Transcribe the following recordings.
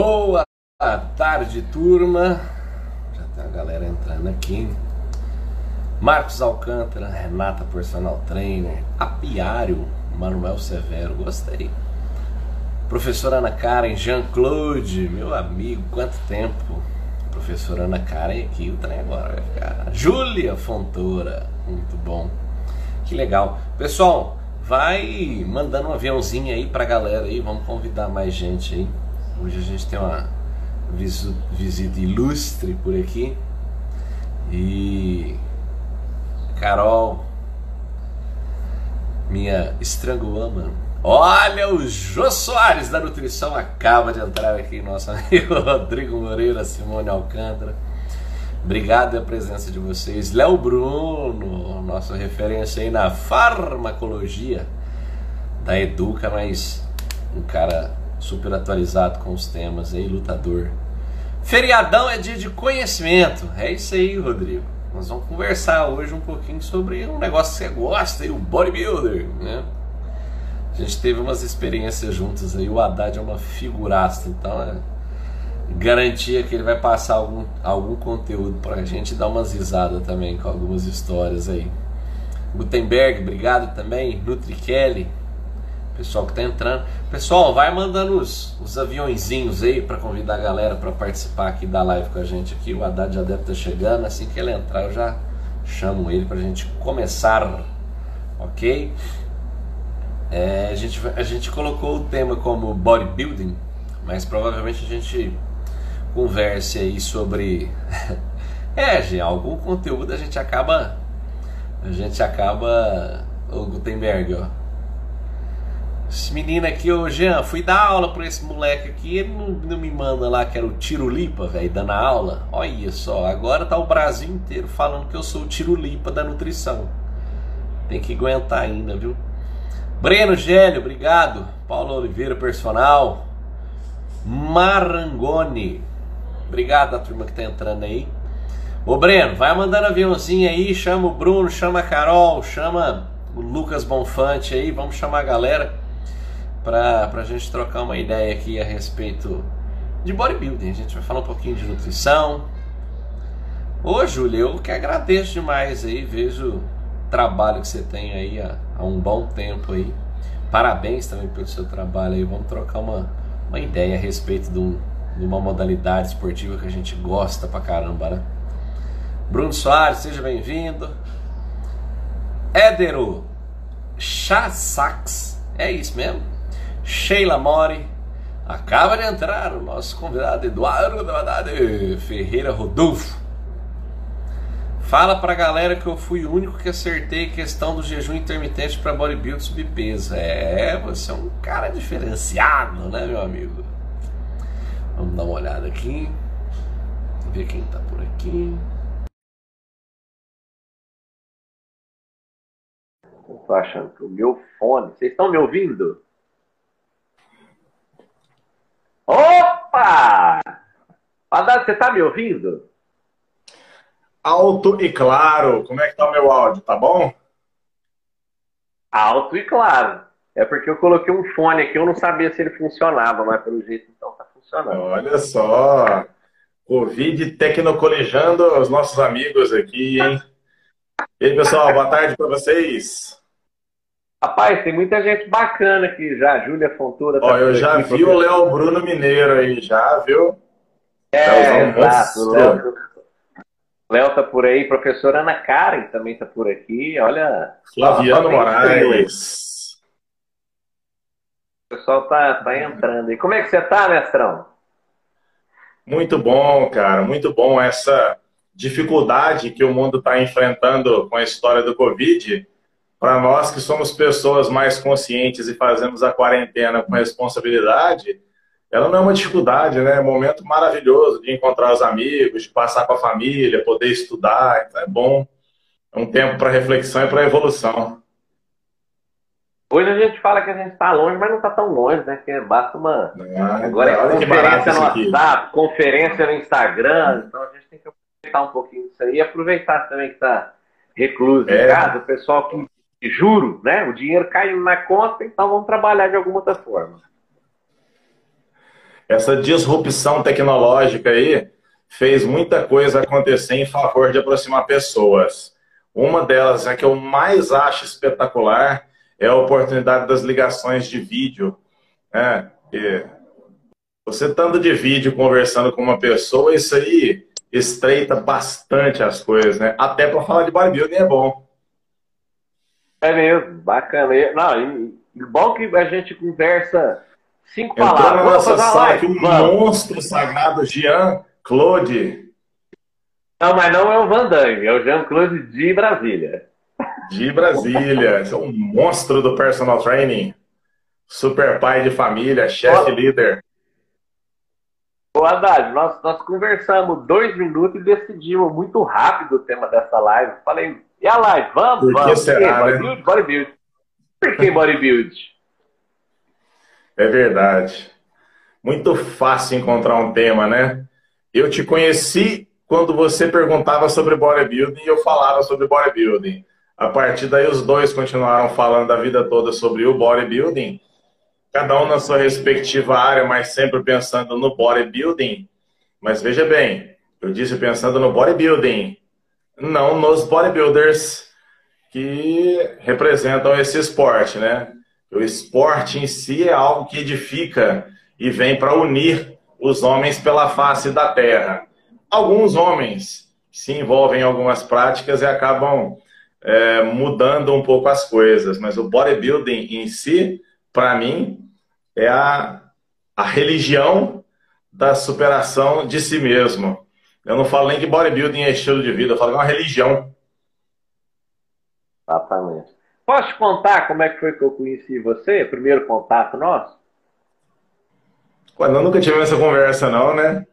Boa tarde, turma. Já tem a galera entrando aqui. Marcos Alcântara, Renata Personal Trainer, Apiário, Manuel Severo, gostei. Professora Ana Karen, Jean-Claude, meu amigo, quanto tempo. Professora Ana Karen aqui, o trem agora vai ficar. Júlia Fontoura, muito bom. Que legal. Pessoal, vai mandando um aviãozinho aí pra galera aí, vamos convidar mais gente aí. Hoje a gente tem uma visita ilustre por aqui. E Carol, minha estranguama. Olha, o Jô Soares da Nutrição acaba de entrar aqui, nosso amigo Rodrigo Moreira, Simone Alcântara. Obrigado pela presença de vocês. Léo Bruno, nossa referência aí na farmacologia da Educa, mas um cara super atualizado com os temas aí, lutador. Feriadão é dia de conhecimento. É isso aí, Rodrigo. Nós vamos conversar hoje um pouquinho sobre um negócio que você gosta aí, o bodybuilder, né? A gente teve umas experiências juntas aí, o Haddad é uma figuraça, então é garantia que ele vai passar algum, algum conteúdo pra gente dar umas risadas também com algumas histórias aí. Gutenberg, obrigado também. Nutri Kelly, pessoal que tá entrando. Pessoal, vai mandando os, os aviãozinhos aí para convidar a galera para participar aqui da live com a gente aqui. O Haddad já deve estar tá chegando, assim que ele entrar eu já chamo ele para a gente começar, ok? É, a, gente, a gente colocou o tema como bodybuilding, mas provavelmente a gente converse aí sobre. é, gente, algum conteúdo a gente acaba. A gente acaba. O Gutenberg, ó esse menino aqui, ô Jean, fui dar aula pra esse moleque aqui, ele não, não me manda lá que era o Tirulipa, velho, dando aula. Olha só, agora tá o Brasil inteiro falando que eu sou o Tirulipa da nutrição. Tem que aguentar ainda, viu? Breno Gélio, obrigado. Paulo Oliveira, personal. Marangoni, obrigado a turma que tá entrando aí. Ô Breno, vai mandando aviãozinho aí, chama o Bruno, chama a Carol, chama o Lucas Bonfante aí, vamos chamar a galera para a gente trocar uma ideia aqui a respeito de bodybuilding. A gente vai falar um pouquinho de nutrição. Ô, Júlia, eu que agradeço demais aí, vejo o trabalho que você tem aí há, há um bom tempo aí. Parabéns também pelo seu trabalho aí. Vamos trocar uma, uma ideia a respeito de, um, de uma modalidade esportiva que a gente gosta pra caramba, né? Bruno Soares, seja bem-vindo. Édero Chassax, é isso mesmo? Sheila Mori. Acaba de entrar o nosso convidado Eduardo Haddad Ferreira Rodolfo. Fala pra galera que eu fui o único que acertei questão do jejum intermitente para bodybuilding subpeso. É, você é um cara diferenciado, né, meu amigo? Vamos dar uma olhada aqui. Ver quem tá por aqui. Eu tô achando que o meu fone. Vocês estão me ouvindo? Opa! Haddad, você tá me ouvindo? Alto e claro. Como é que tá o meu áudio? Tá bom? Alto e claro. É porque eu coloquei um fone aqui, eu não sabia se ele funcionava, mas pelo jeito então tá funcionando. Olha só. Covid tecnocolejando os nossos amigos aqui, hein? E aí, pessoal, boa tarde para vocês. Rapaz, tem muita gente bacana aqui já. Júlia Fontoura. Tá Ó, eu já aqui, vi o Léo Bruno Mineiro aí, já, viu? É, exato. Léo, Léo tá por aí. Professora Ana Karen também tá por aqui. Olha. Flaviano Moraes. O pessoal tá, tá entrando aí. Como é que você tá, mestrão? Muito bom, cara. Muito bom essa dificuldade que o mundo está enfrentando com a história do Covid para nós que somos pessoas mais conscientes e fazemos a quarentena com responsabilidade, ela não é uma dificuldade, né? É um momento maravilhoso de encontrar os amigos, de passar com a família, poder estudar, então é bom. É um tempo para reflexão e para evolução. Hoje a gente fala que a gente está longe, mas não está tão longe, né? Que basta uma. Ah, Agora é conferência no WhatsApp, conferência no Instagram, então a gente tem que aproveitar um pouquinho disso aí e aproveitar também que está recluso é. em casa, o pessoal que juro, né? O dinheiro cai na conta, então vamos trabalhar de alguma outra forma. essa disrupção tecnológica aí fez muita coisa acontecer em favor de aproximar pessoas. Uma delas, é que eu mais acho espetacular, é a oportunidade das ligações de vídeo. Né? você estando de vídeo conversando com uma pessoa, isso aí estreita bastante as coisas, né? Até para falar de bodybuilding é bom. É mesmo, bacana. Não, e bom que a gente conversa cinco Entrou palavras. na nossa sala aqui um Vamos. monstro sagrado, Jean Claude. Não, mas não é o Van Damme, é o Jean Claude de Brasília. De Brasília. É um monstro do personal training. Super pai de família, chefe líder. Ô Haddad, nós, nós conversamos dois minutos e decidimos muito rápido o tema dessa live. Falei, e a live? Vamos, Por vamos. Será, Por né? bodybuild. Por que bodybuild? É verdade. Muito fácil encontrar um tema, né? Eu te conheci quando você perguntava sobre bodybuilding e eu falava sobre bodybuilding. A partir daí, os dois continuaram falando a vida toda sobre o bodybuilding cada um na sua respectiva área, mas sempre pensando no bodybuilding. Mas veja bem, eu disse pensando no bodybuilding, não nos bodybuilders que representam esse esporte, né? O esporte em si é algo que edifica e vem para unir os homens pela face da terra. Alguns homens se envolvem em algumas práticas e acabam é, mudando um pouco as coisas, mas o bodybuilding em si para mim, é a, a religião da superação de si mesmo. Eu não falo nem que bodybuilding é estilo de vida, eu falo que é uma religião. Exatamente. Posso te contar como é que foi que eu conheci você? Primeiro contato nosso? Quando eu nunca tive essa conversa, não, né?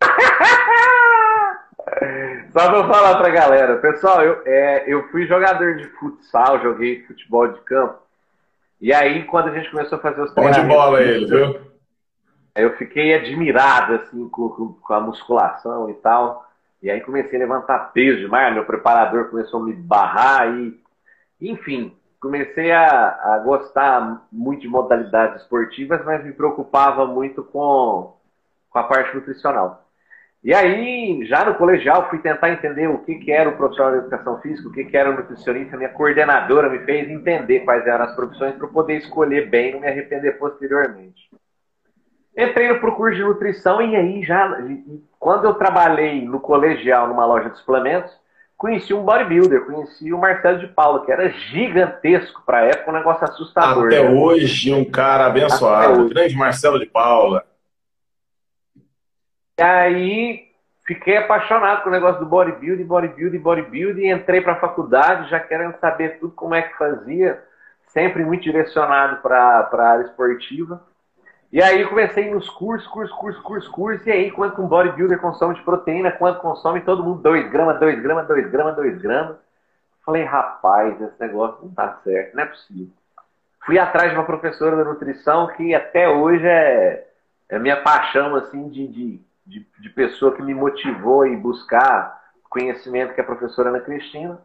Só pra falar pra galera. Pessoal, eu, é, eu fui jogador de futsal, joguei futebol de campo. E aí, quando a gente começou a fazer os treinamentos... Bom de bola ele, viu? Eu fiquei admirado, assim, com, com, a musculação e tal. E aí comecei a levantar peso demais, meu preparador começou a me barrar e... Enfim, comecei a, a gostar muito de modalidades esportivas, mas me preocupava muito com, com a parte nutricional. E aí, já no colegial, fui tentar entender o que, que era o profissional de educação física, o que, que era o nutricionista. Minha coordenadora me fez entender quais eram as profissões para eu poder escolher bem e não me arrepender posteriormente. Entrei no curso de nutrição e aí já, quando eu trabalhei no colegial, numa loja de suplementos, conheci um bodybuilder, conheci o Marcelo de Paula, que era gigantesco para a época, um negócio assustador. Até né? hoje, um cara abençoado, grande Marcelo de Paula. E aí fiquei apaixonado com o negócio do bodybuilding, bodybuilding, bodybuilding, entrei para a faculdade já querendo saber tudo como é que fazia, sempre muito direcionado para a área esportiva. E aí comecei nos cursos, cursos, cursos, cursos, cursos, e aí quanto um bodybuilder consome de proteína, quanto consome todo mundo 2 gramas, 2 gramas, 2 gramas, 2 gramas. Falei, rapaz, esse negócio não tá certo, não é possível. Fui atrás de uma professora da nutrição que até hoje é, é minha paixão, assim, de, de de, de pessoa que me motivou em buscar conhecimento, que é a professora Ana Cristina.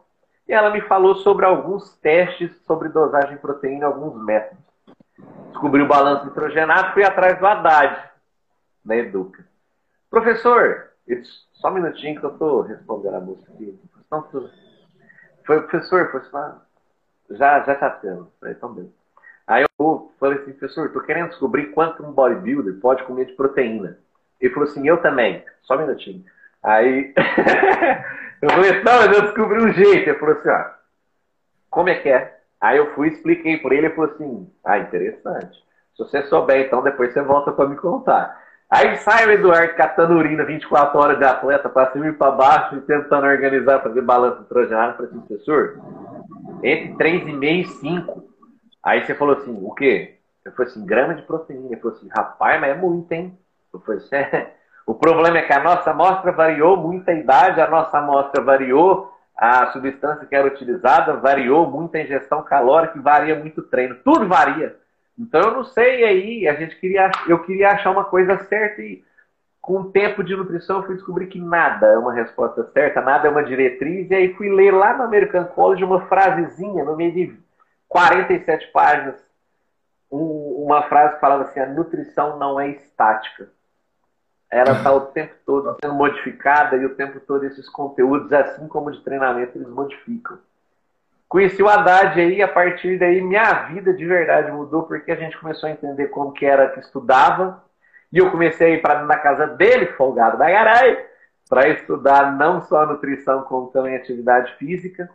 E ela me falou sobre alguns testes sobre dosagem de proteína, alguns métodos. Descobri o balanço nitrogenado, fui atrás do Haddad, na Educa. Professor, só um minutinho que eu estou respondendo a música aqui. Foi, professor, foi só... Já, já está tendo. Então, bem. Aí eu falei assim, professor, estou querendo descobrir quanto um bodybuilder pode comer de proteína. Ele falou assim, eu também. Só um minutinho. Aí eu falei, não, mas eu descobri um jeito. Ele falou assim, ó, como é que é? Aí eu fui expliquei por ele, ele falou assim, ah, interessante. Se você souber, então depois você volta para me contar. Aí sai o Eduardo catando urina 24 horas de atleta para cima e para baixo e tentando organizar, fazer balanço. Eu falei assim, professor, entre 3,5 e 5. Aí você falou assim, o quê? Eu falei assim, grama de proteína. Ele falou assim, rapaz, mas é muito, hein? O problema é que a nossa amostra variou muita idade, a nossa amostra variou, a substância que era utilizada variou, muita ingestão calórica, varia muito treino, tudo varia. Então eu não sei aí, a gente queria, eu queria achar uma coisa certa e com o tempo de nutrição eu fui descobrir que nada é uma resposta certa, nada é uma diretriz, e aí fui ler lá no American College uma frasezinha no meio de 47 páginas um, uma frase que falava assim: a nutrição não é estática. Ela está o tempo todo sendo modificada e o tempo todo esses conteúdos, assim como de treinamento, eles modificam. Conheci o Haddad aí, a partir daí minha vida de verdade mudou, porque a gente começou a entender como que era que estudava. E eu comecei a ir para na casa dele, folgado da garai, para estudar não só nutrição, como também atividade física.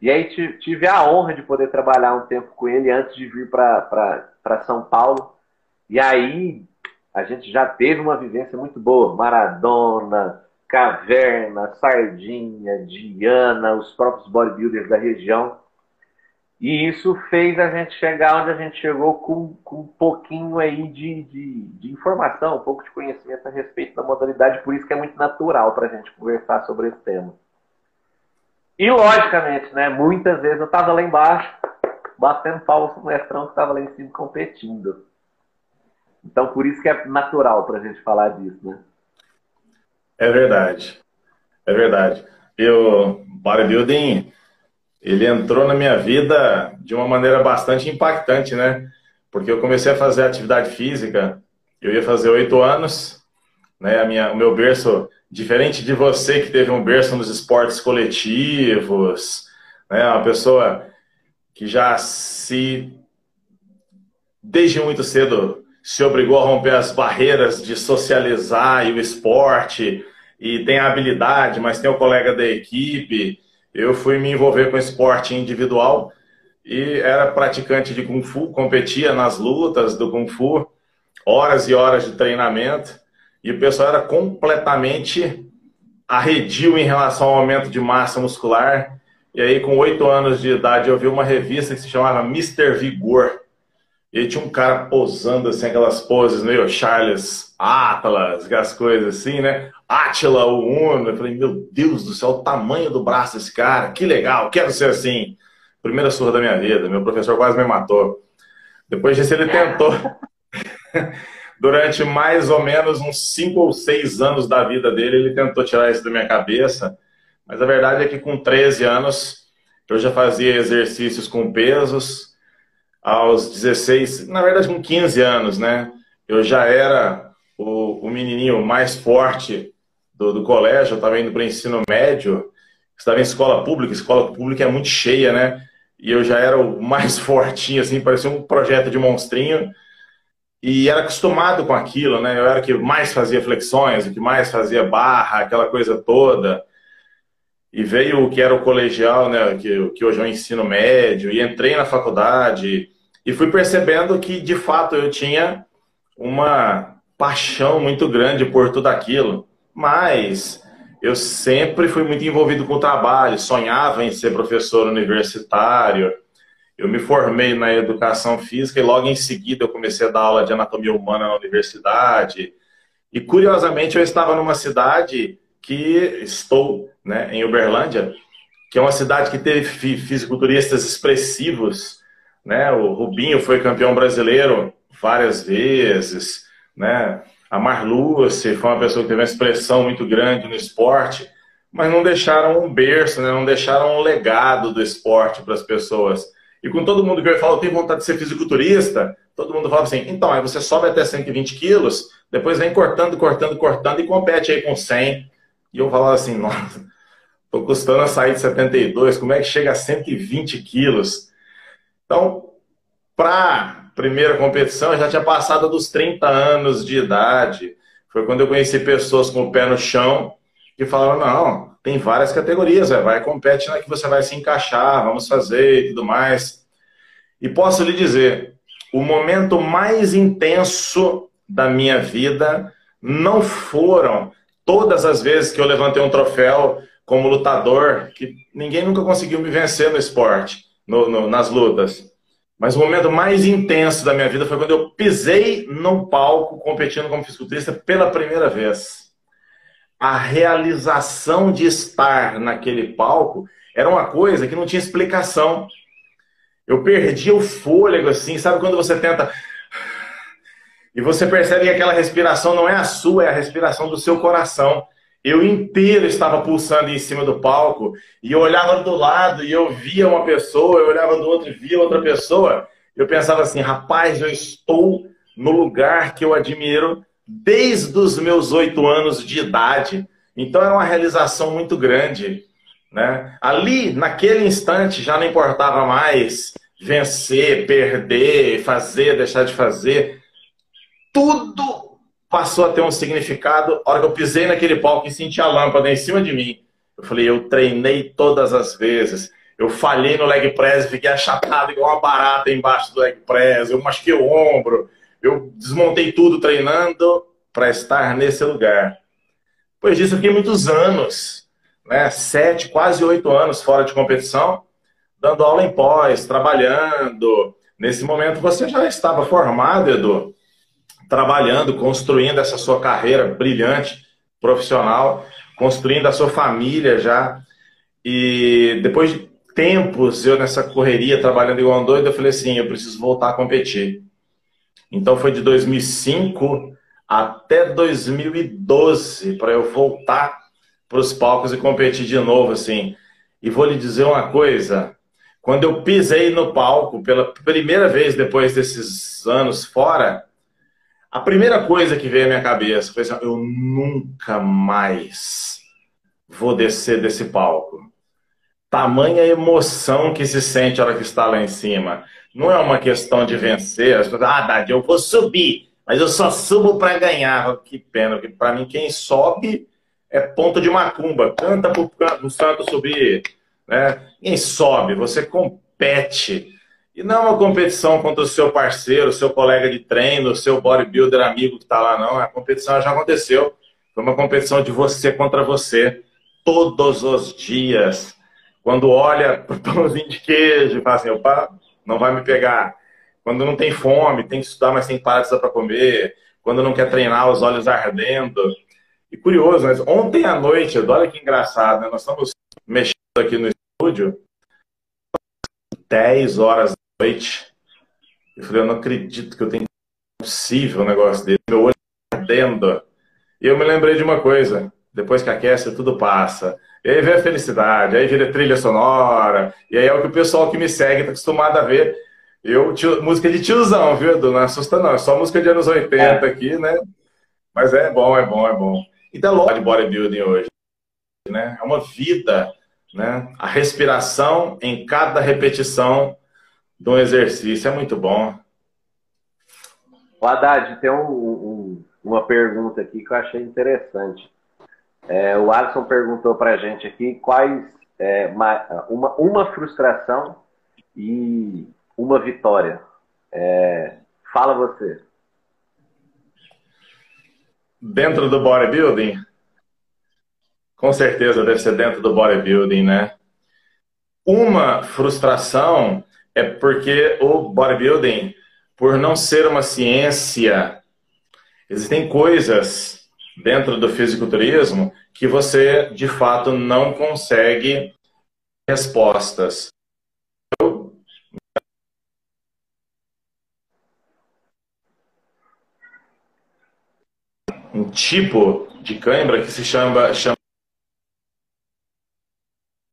E aí tive a honra de poder trabalhar um tempo com ele antes de vir para São Paulo. E aí a gente já teve uma vivência muito boa. Maradona, Caverna, Sardinha, Diana, os próprios bodybuilders da região. E isso fez a gente chegar onde a gente chegou com, com um pouquinho aí de, de, de, informação, um pouco de conhecimento a respeito da modalidade, por isso que é muito natural para a gente conversar sobre esse tema. E logicamente, né, muitas vezes eu estava lá embaixo, batendo palmas o mestrão que estava lá em cima competindo. Então por isso que é natural para a gente falar disso, né? É verdade. É verdade. E o bodybuilding, ele entrou na minha vida de uma maneira bastante impactante, né? Porque eu comecei a fazer atividade física, eu ia fazer oito anos, né? A minha, o meu berço, diferente de você que teve um berço nos esportes coletivos, né? Uma pessoa que já se desde muito cedo se obrigou a romper as barreiras de socializar e o esporte, e tem a habilidade, mas tem o colega da equipe. Eu fui me envolver com esporte individual e era praticante de Kung Fu, competia nas lutas do Kung Fu, horas e horas de treinamento, e o pessoal era completamente arredio em relação ao aumento de massa muscular. E aí, com oito anos de idade, eu vi uma revista que se chamava Mr. Vigor. E tinha um cara posando assim, aquelas poses meio Charles Atlas, aquelas coisas assim, né? Atila, o Uno. Eu falei, meu Deus do céu, o tamanho do braço desse cara, que legal, quero ser assim. Primeira surra da minha vida, meu professor quase me matou. Depois disso, ele tentou, durante mais ou menos uns cinco ou seis anos da vida dele, ele tentou tirar isso da minha cabeça. Mas a verdade é que com 13 anos, eu já fazia exercícios com pesos aos 16, na verdade com 15 anos, né? Eu já era o, o menininho mais forte do, do colégio, eu estava indo para o ensino médio, estava em escola pública, escola pública é muito cheia, né? E eu já era o mais fortinho, assim, parecia um projeto de monstrinho. E era acostumado com aquilo, né? Eu era o que mais fazia flexões, o que mais fazia barra, aquela coisa toda. E veio o que era o colegial, né? Que, que hoje é o ensino médio, e entrei na faculdade e fui percebendo que, de fato, eu tinha uma paixão muito grande por tudo aquilo. Mas eu sempre fui muito envolvido com o trabalho, sonhava em ser professor universitário. Eu me formei na educação física e logo em seguida eu comecei a dar aula de anatomia humana na universidade. E curiosamente eu estava numa cidade que estou, né, em Uberlândia, que é uma cidade que teve fisiculturistas expressivos né? O Rubinho foi campeão brasileiro várias vezes, né? A Marluce foi uma pessoa que teve uma expressão muito grande no esporte, mas não deixaram um berço, né? não deixaram um legado do esporte para as pessoas. E com todo mundo que eu falo, tem vontade de ser fisiculturista, todo mundo fala assim, então, aí você sobe até 120 quilos, depois vem cortando, cortando, cortando e compete aí com 100. E eu falava assim, nossa, tô custando a sair de 72, como é que chega a 120 quilos? Então, para primeira competição, eu já tinha passado dos 30 anos de idade. Foi quando eu conheci pessoas com o pé no chão que falaram: não, tem várias categorias, véio, vai, compete na que você vai se encaixar, vamos fazer e tudo mais. E posso lhe dizer: o momento mais intenso da minha vida não foram todas as vezes que eu levantei um troféu como lutador, que ninguém nunca conseguiu me vencer no esporte no, no, nas lutas. Mas o momento mais intenso da minha vida foi quando eu pisei no palco competindo como fisiculturista pela primeira vez. A realização de estar naquele palco era uma coisa que não tinha explicação. Eu perdi o fôlego, assim, sabe quando você tenta. E você percebe que aquela respiração não é a sua, é a respiração do seu coração eu inteiro estava pulsando em cima do palco e eu olhava do lado e eu via uma pessoa, eu olhava do outro e via outra pessoa eu pensava assim, rapaz, eu estou no lugar que eu admiro desde os meus oito anos de idade. Então é uma realização muito grande. Né? Ali, naquele instante, já não importava mais vencer, perder, fazer, deixar de fazer. Tudo passou a ter um significado. A hora que eu pisei naquele palco e senti a lâmpada em cima de mim, eu falei, eu treinei todas as vezes. Eu falhei no leg press, fiquei achatado igual uma barata embaixo do leg press. Eu machuquei o ombro. Eu desmontei tudo treinando para estar nesse lugar. Depois disso, eu fiquei muitos anos, né? sete, quase oito anos fora de competição, dando aula em pós, trabalhando. Nesse momento, você já estava formado, Edu, trabalhando, construindo essa sua carreira brilhante, profissional, construindo a sua família já. E depois de tempos eu nessa correria, trabalhando igual um doido, eu falei assim, eu preciso voltar a competir. Então foi de 2005 até 2012 para eu voltar para os palcos e competir de novo, assim. E vou lhe dizer uma coisa: quando eu pisei no palco pela primeira vez depois desses anos fora, a primeira coisa que veio à minha cabeça foi assim: eu nunca mais vou descer desse palco. Tamanha emoção que se sente a hora que está lá em cima. Não é uma questão de vencer. As pessoas, ah, Dade, eu vou subir. Mas eu só subo para ganhar. Que pena, porque para mim quem sobe é ponto de macumba. Canta para o santo subir. Né? Quem sobe, você compete. E não é uma competição contra o seu parceiro, seu colega de treino, seu bodybuilder amigo que está lá, não. A competição já aconteceu. Foi uma competição de você contra você, todos os dias. Quando olha para o pãozinho de queijo fala assim, opa, não vai me pegar. Quando não tem fome, tem que estudar, mas tem de para comer. Quando não quer treinar, os olhos ardendo. E curioso, mas ontem à noite, olha que engraçado, né? nós estamos mexendo aqui no estúdio, 10 horas noite. Eu falei, eu não acredito que eu tenho possível um negócio desse. Meu olho ardendo. E eu me lembrei de uma coisa. Depois que aquece, tudo passa. E aí vem a felicidade, aí vira trilha sonora. E aí é o que o pessoal que me segue está acostumado a ver. Eu, tio, música de tiozão, viu, Edu? Não assusta não, é só música de anos 80 é. aqui, né? Mas é bom, é bom, é bom. Então, logo de bodybuilding hoje, né? É uma vida, né? A respiração em cada repetição de um exercício é muito bom. O Haddad, tem um, um, uma pergunta aqui que eu achei interessante. É, o Alisson perguntou para a gente aqui quais é, uma, uma frustração e uma vitória. É, fala você. Dentro do bodybuilding? Com certeza deve ser dentro do bodybuilding, né? Uma frustração é porque o bodybuilding, por não ser uma ciência, existem coisas dentro do fisiculturismo que você de fato não consegue respostas. um tipo de cãibra que se chama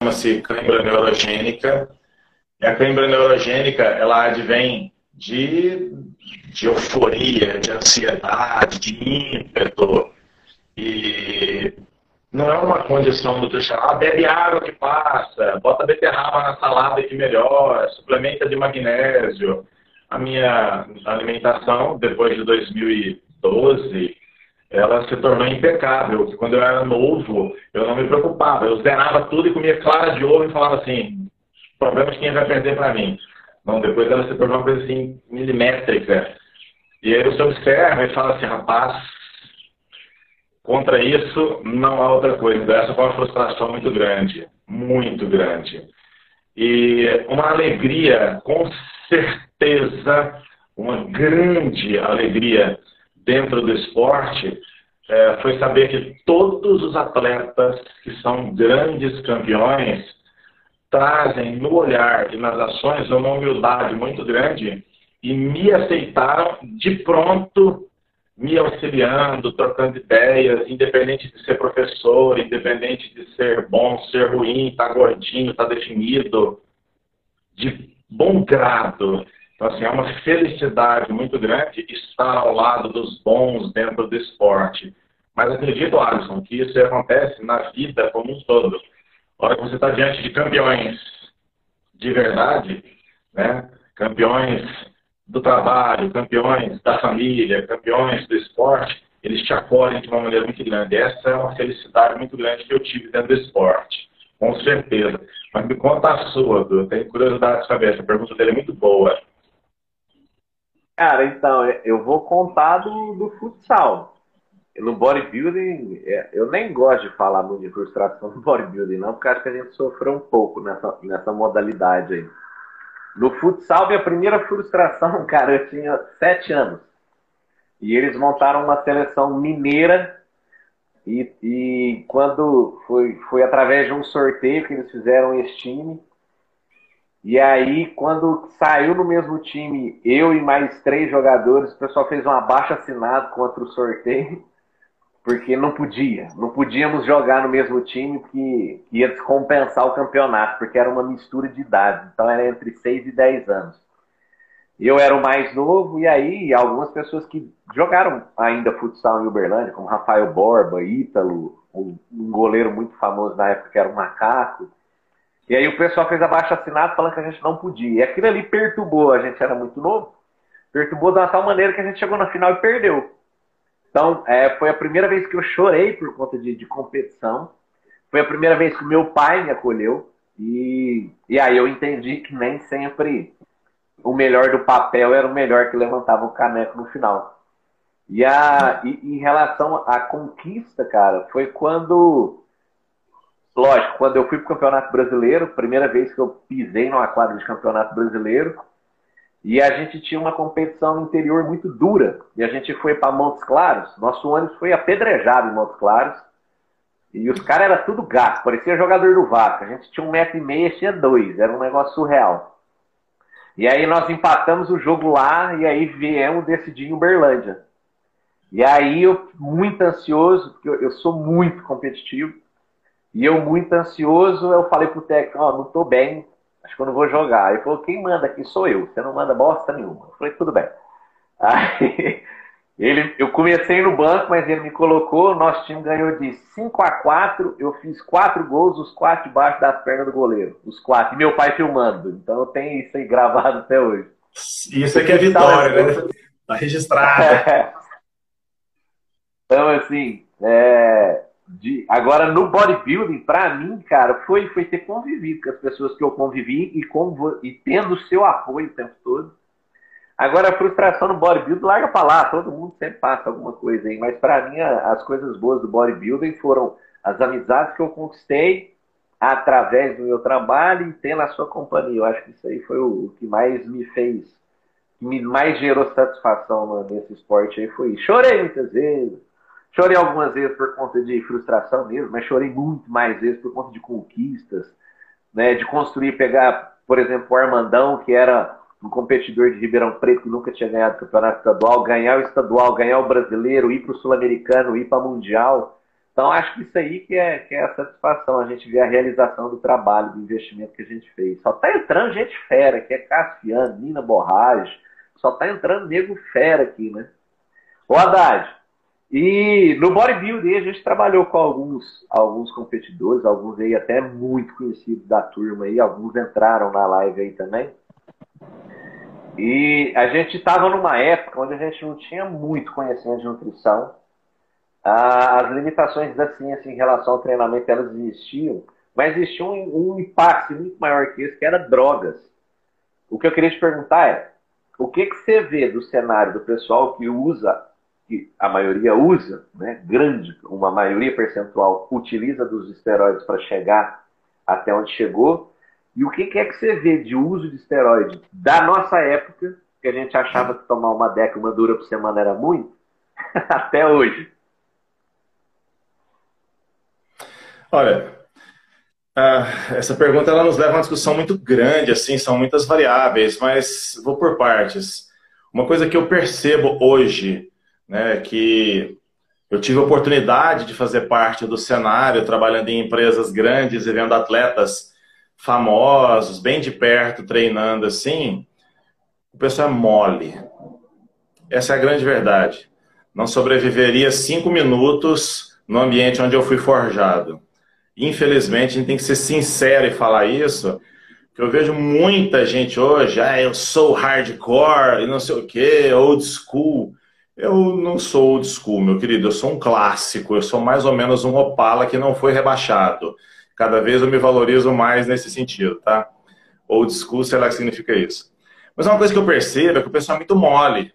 chama-se cãibra neurogênica. E a cãibra neurogênica, ela advém de, de euforia, de ansiedade, de ímpeto. E não é uma condição nutricional. Ah, bebe água que passa, bota beterraba na salada que melhora, suplementa de magnésio. A minha alimentação, depois de 2012, ela se tornou impecável. Quando eu era novo, eu não me preocupava. Eu zerava tudo e comia clara de ovo e falava assim, problemas quem vai perder para mim. Não, depois ela se tornou uma coisa assim, milimétrica. E aí você observa e fala assim, rapaz, contra isso não há outra coisa. Então, essa foi uma frustração muito grande, muito grande. E uma alegria, com certeza, uma grande alegria dentro do esporte é, foi saber que todos os atletas que são grandes campeões trazem no olhar e nas ações uma humildade muito grande e me aceitaram de pronto, me auxiliando, trocando ideias, independente de ser professor, independente de ser bom, ser ruim, tá gordinho, estar tá definido, de bom grado. Então, assim, é uma felicidade muito grande estar ao lado dos bons dentro do esporte. Mas acredito, Alisson, que isso acontece na vida como um todo. Hora que você está diante de campeões de verdade, né? campeões do trabalho, campeões da família, campeões do esporte, eles te acolhem de uma maneira muito grande. Essa é uma felicidade muito grande que eu tive dentro do esporte, com certeza. Mas me conta a sua, eu tenho curiosidade de saber, essa pergunta dele é muito boa. Cara, então, eu vou contar do, do futsal. No bodybuilding, é, eu nem gosto de falar muito de frustração no bodybuilding, não, porque acho que a gente sofreu um pouco nessa, nessa modalidade aí. No futsal, minha primeira frustração, cara, eu tinha sete anos. E eles montaram uma seleção mineira e, e quando foi, foi através de um sorteio que eles fizeram esse time. E aí, quando saiu no mesmo time, eu e mais três jogadores, o pessoal fez um abaixo assinado contra o sorteio, porque não podia. Não podíamos jogar no mesmo time, porque ia descompensar o campeonato, porque era uma mistura de idades. Então era entre 6 e 10 anos. Eu era o mais novo, e aí algumas pessoas que jogaram ainda futsal em Uberlândia, como Rafael Borba, Ítalo, um goleiro muito famoso na época que era o Macaco. E aí o pessoal fez abaixo assinado falando que a gente não podia. E aquilo ali perturbou, a gente era muito novo, perturbou de uma tal maneira que a gente chegou na final e perdeu. Então, é, foi a primeira vez que eu chorei por conta de, de competição. Foi a primeira vez que meu pai me acolheu. E, e aí eu entendi que nem sempre o melhor do papel era o melhor que levantava o caneco no final. E, a, e, em relação à conquista, cara, foi quando. Lógico, quando eu fui para o Campeonato Brasileiro, primeira vez que eu pisei numa quadra de Campeonato Brasileiro, e a gente tinha uma competição no interior muito dura. E a gente foi para Montes Claros, nosso ônibus foi apedrejado em Montes Claros. E os caras eram tudo gato, parecia jogador do Vasco. A gente tinha um metro e meio, tinha dois, era um negócio surreal. E aí nós empatamos o jogo lá e aí viemos decidir em Uberlândia. E aí eu muito ansioso, porque eu, eu sou muito competitivo. E eu muito ansioso, eu falei pro técnico, ó, oh, não tô bem, acho que eu não vou jogar. Ele falou, quem manda aqui sou eu, você não manda bosta nenhuma. Eu falei, tudo bem. Aí ele, eu comecei no banco, mas ele me colocou, nosso time ganhou de 5 a 4 eu fiz quatro gols, os quatro debaixo das pernas do goleiro. Os quatro. E meu pai filmando. Então eu tenho isso aí gravado até hoje. Isso aqui é vitória, né? Tá registrado. É. Então, assim, é, de, agora no bodybuilding, para mim, cara, foi, foi ter convivido com as pessoas que eu convivi e, com, e tendo o seu apoio o tempo todo. Agora, a frustração no bodybuilding, larga pra lá, todo mundo sempre passa alguma coisa aí, mas para mim, as coisas boas do bodybuilding foram as amizades que eu conquistei através do meu trabalho e tendo a sua companhia. Eu acho que isso aí foi o, que mais me fez, que me mais gerou satisfação nesse esporte aí foi. Chorei muitas vezes, chorei algumas vezes por conta de frustração mesmo, mas chorei muito mais vezes por conta de conquistas, né, de construir, pegar, por exemplo, o Armandão, que era um competidor de Ribeirão Preto que nunca tinha ganhado o campeonato estadual, ganhar o estadual, ganhar o brasileiro, ir para o sul-americano, ir para o mundial. Então acho que isso aí que é, que é a satisfação, a gente ver a realização do trabalho, do investimento que a gente fez. Só tá entrando gente fera, que é Cassiano, Nina Borrage, só tá entrando nego fera aqui, né? Ô Haddad, e no bodybuilding a gente trabalhou com alguns, alguns competidores, alguns aí até muito conhecidos da turma aí, alguns entraram na live aí também. E a gente estava numa época onde a gente não tinha muito conhecimento de nutrição. As limitações da ciência em relação ao treinamento elas existiam, mas existia um, um impacto muito maior que esse, que era drogas. O que eu queria te perguntar é, o que, que você vê do cenário do pessoal que usa, que a maioria usa, né, grande, uma maioria percentual utiliza dos esteroides para chegar até onde chegou, e o que, é que você vê de uso de esteroide da nossa época, que a gente achava que tomar uma deca, uma dura por semana era muito, até hoje? Olha, uh, essa pergunta ela nos leva a uma discussão muito grande, assim, são muitas variáveis, mas vou por partes. Uma coisa que eu percebo hoje, né, que eu tive a oportunidade de fazer parte do cenário, trabalhando em empresas grandes e vendo atletas famosos, bem de perto, treinando assim, o pessoal é mole. Essa é a grande verdade. Não sobreviveria cinco minutos no ambiente onde eu fui forjado. Infelizmente, a gente tem que ser sincero e falar isso, eu vejo muita gente hoje, ah, eu sou hardcore e não sei o que, old school. Eu não sou old school, meu querido, eu sou um clássico, eu sou mais ou menos um Opala que não foi rebaixado. Cada vez eu me valorizo mais nesse sentido, tá? Old school, sei lá o que significa isso. Mas uma coisa que eu percebo é que o pessoal é muito mole.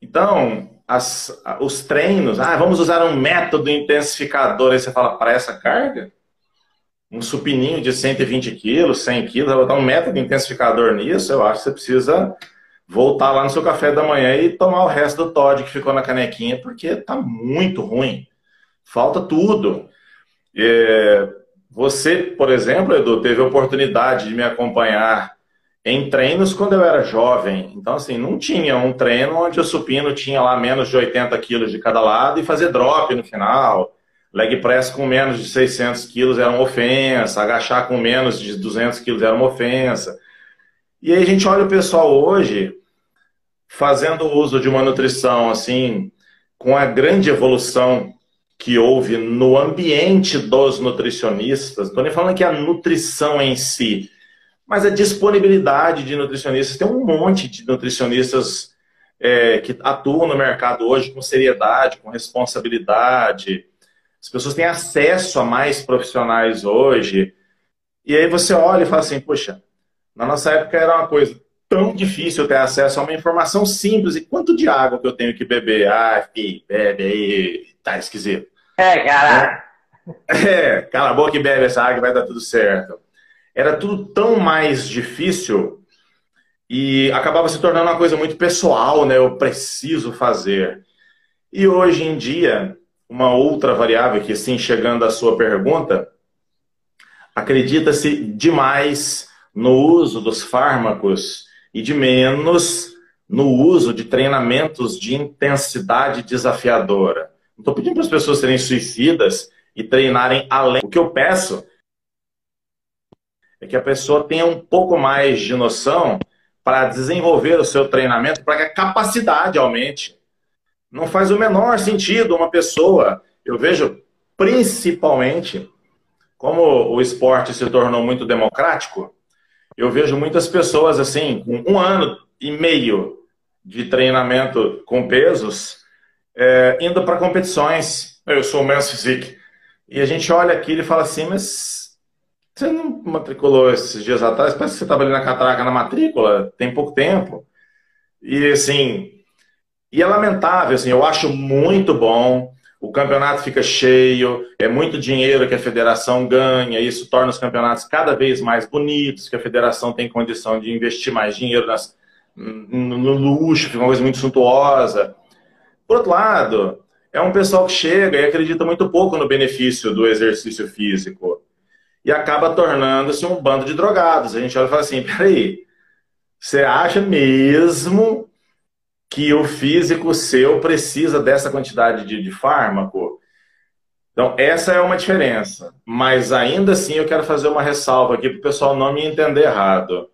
Então, as, os treinos, ah, vamos usar um método intensificador. Aí você fala, para essa carga? Um supininho de 120 quilos, 100 quilos, vai botar um método intensificador nisso? Eu acho que você precisa voltar lá no seu café da manhã e tomar o resto do Todd que ficou na canequinha, porque tá muito ruim. Falta tudo. É, você, por exemplo, Edu, teve a oportunidade de me acompanhar em treinos quando eu era jovem. Então, assim, não tinha um treino onde o supino tinha lá menos de 80 quilos de cada lado e fazer drop no final. Leg press com menos de 600 quilos era uma ofensa. Agachar com menos de 200 quilos era uma ofensa. E aí a gente olha o pessoal hoje fazendo uso de uma nutrição, assim, com a grande evolução que houve no ambiente dos nutricionistas. Estou nem falando que a nutrição em si, mas a disponibilidade de nutricionistas. Tem um monte de nutricionistas é, que atuam no mercado hoje com seriedade, com responsabilidade. As pessoas têm acesso a mais profissionais hoje. E aí você olha e fala assim, poxa, na nossa época era uma coisa tão difícil ter acesso a uma informação simples. E quanto de água que eu tenho que beber? Ah, filho, bebe aí, tá esquisito. É, cara. É, cala a boca e bebe essa água e vai dar tudo certo era tudo tão mais difícil e acabava se tornando uma coisa muito pessoal, né? Eu preciso fazer. E hoje em dia, uma outra variável que, sim, chegando à sua pergunta, acredita-se demais no uso dos fármacos e de menos no uso de treinamentos de intensidade desafiadora. Não estou pedindo para as pessoas serem suicidas e treinarem além. O que eu peço é que a pessoa tenha um pouco mais de noção para desenvolver o seu treinamento, para que a capacidade aumente. Não faz o menor sentido uma pessoa, eu vejo principalmente, como o esporte se tornou muito democrático, eu vejo muitas pessoas assim, com um ano e meio de treinamento com pesos, é, indo para competições. Eu sou o Men's Physique. E a gente olha aquilo e fala assim, mas você não matriculou esses dias atrás? Parece que você estava ali na catraca na matrícula, tem pouco tempo. E assim, e é lamentável, assim, eu acho muito bom. O campeonato fica cheio, é muito dinheiro que a federação ganha, isso torna os campeonatos cada vez mais bonitos, que a federação tem condição de investir mais dinheiro nas, no, luxo, fica uma coisa muito suntuosa. Por outro lado, é um pessoal que chega e acredita muito pouco no benefício do exercício físico e acaba tornando-se um bando de drogados. A gente olha e fala assim: peraí, você acha mesmo que o físico seu precisa dessa quantidade de, de fármaco? Então, essa é uma diferença. Mas ainda assim, eu quero fazer uma ressalva aqui para o pessoal não me entender errado.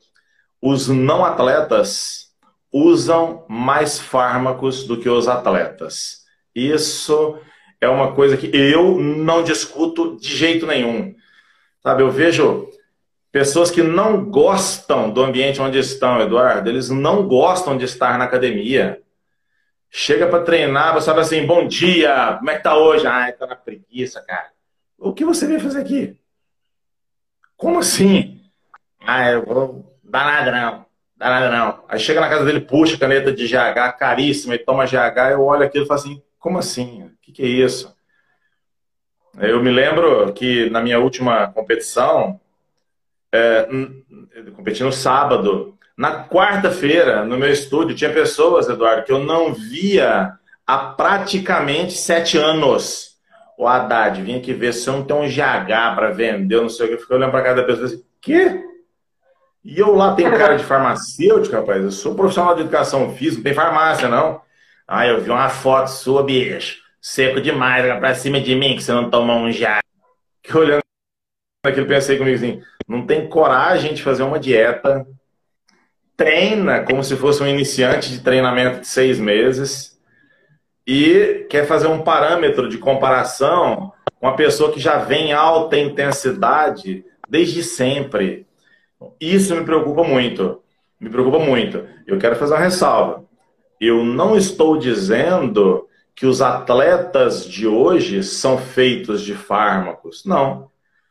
Os não atletas usam mais fármacos do que os atletas. Isso é uma coisa que eu não discuto de jeito nenhum. Sabe, eu vejo pessoas que não gostam do ambiente onde estão, Eduardo. Eles não gostam de estar na academia. Chega para treinar, você fala assim: bom dia, como é que tá hoje? Ah, tá na preguiça, cara. O que você veio fazer aqui? Como assim? Ah, eu vou. Dá nada não. Dá nada não. Aí chega na casa dele, puxa caneta de GH, caríssima, e toma GH, eu olho aquilo e falo assim: como assim? O que, que é isso? Eu me lembro que na minha última competição, é, competi no sábado, na quarta-feira, no meu estúdio, tinha pessoas, Eduardo, que eu não via há praticamente sete anos. O Haddad, vinha aqui ver se eu não tenho um GH para vender, não sei o que. Eu fiquei olhando para cada pessoa assim, quê? E eu lá tenho cara de farmacêutico, rapaz. Eu sou profissional de educação física, não tem farmácia, não. Ah, eu vi uma foto sua, bicho seco demais, pra cima de mim, que você não toma um já. Que olhando aquilo, pensei comigo assim, não tem coragem de fazer uma dieta treina como se fosse um iniciante de treinamento de seis meses e quer fazer um parâmetro de comparação com a pessoa que já vem alta intensidade desde sempre. Isso me preocupa muito. Me preocupa muito. Eu quero fazer uma ressalva. Eu não estou dizendo que os atletas de hoje são feitos de fármacos. Não.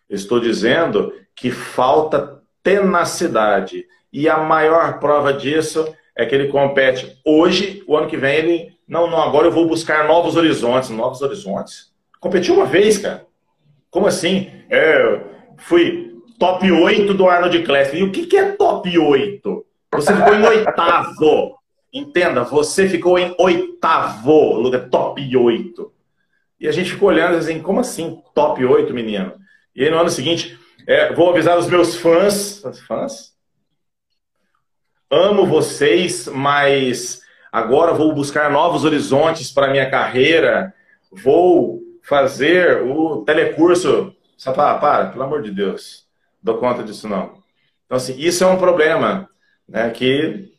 Estou dizendo que falta tenacidade. E a maior prova disso é que ele compete hoje, o ano que vem ele. Não, não, agora eu vou buscar novos horizontes. Novos horizontes? Competiu uma vez, cara. Como assim? É, fui top 8 do Arnold Classic. E o que, que é top 8? Você ficou em oitavo. Entenda, você ficou em oitavo lugar, top 8. E a gente ficou olhando assim, como assim top 8, menino? E aí no ano seguinte, é, vou avisar os meus fãs. Fãs? Amo vocês, mas agora vou buscar novos horizontes para minha carreira. Vou fazer o telecurso. Para, para, pelo amor de Deus. Dou conta disso não. Então, assim, isso é um problema, né? Que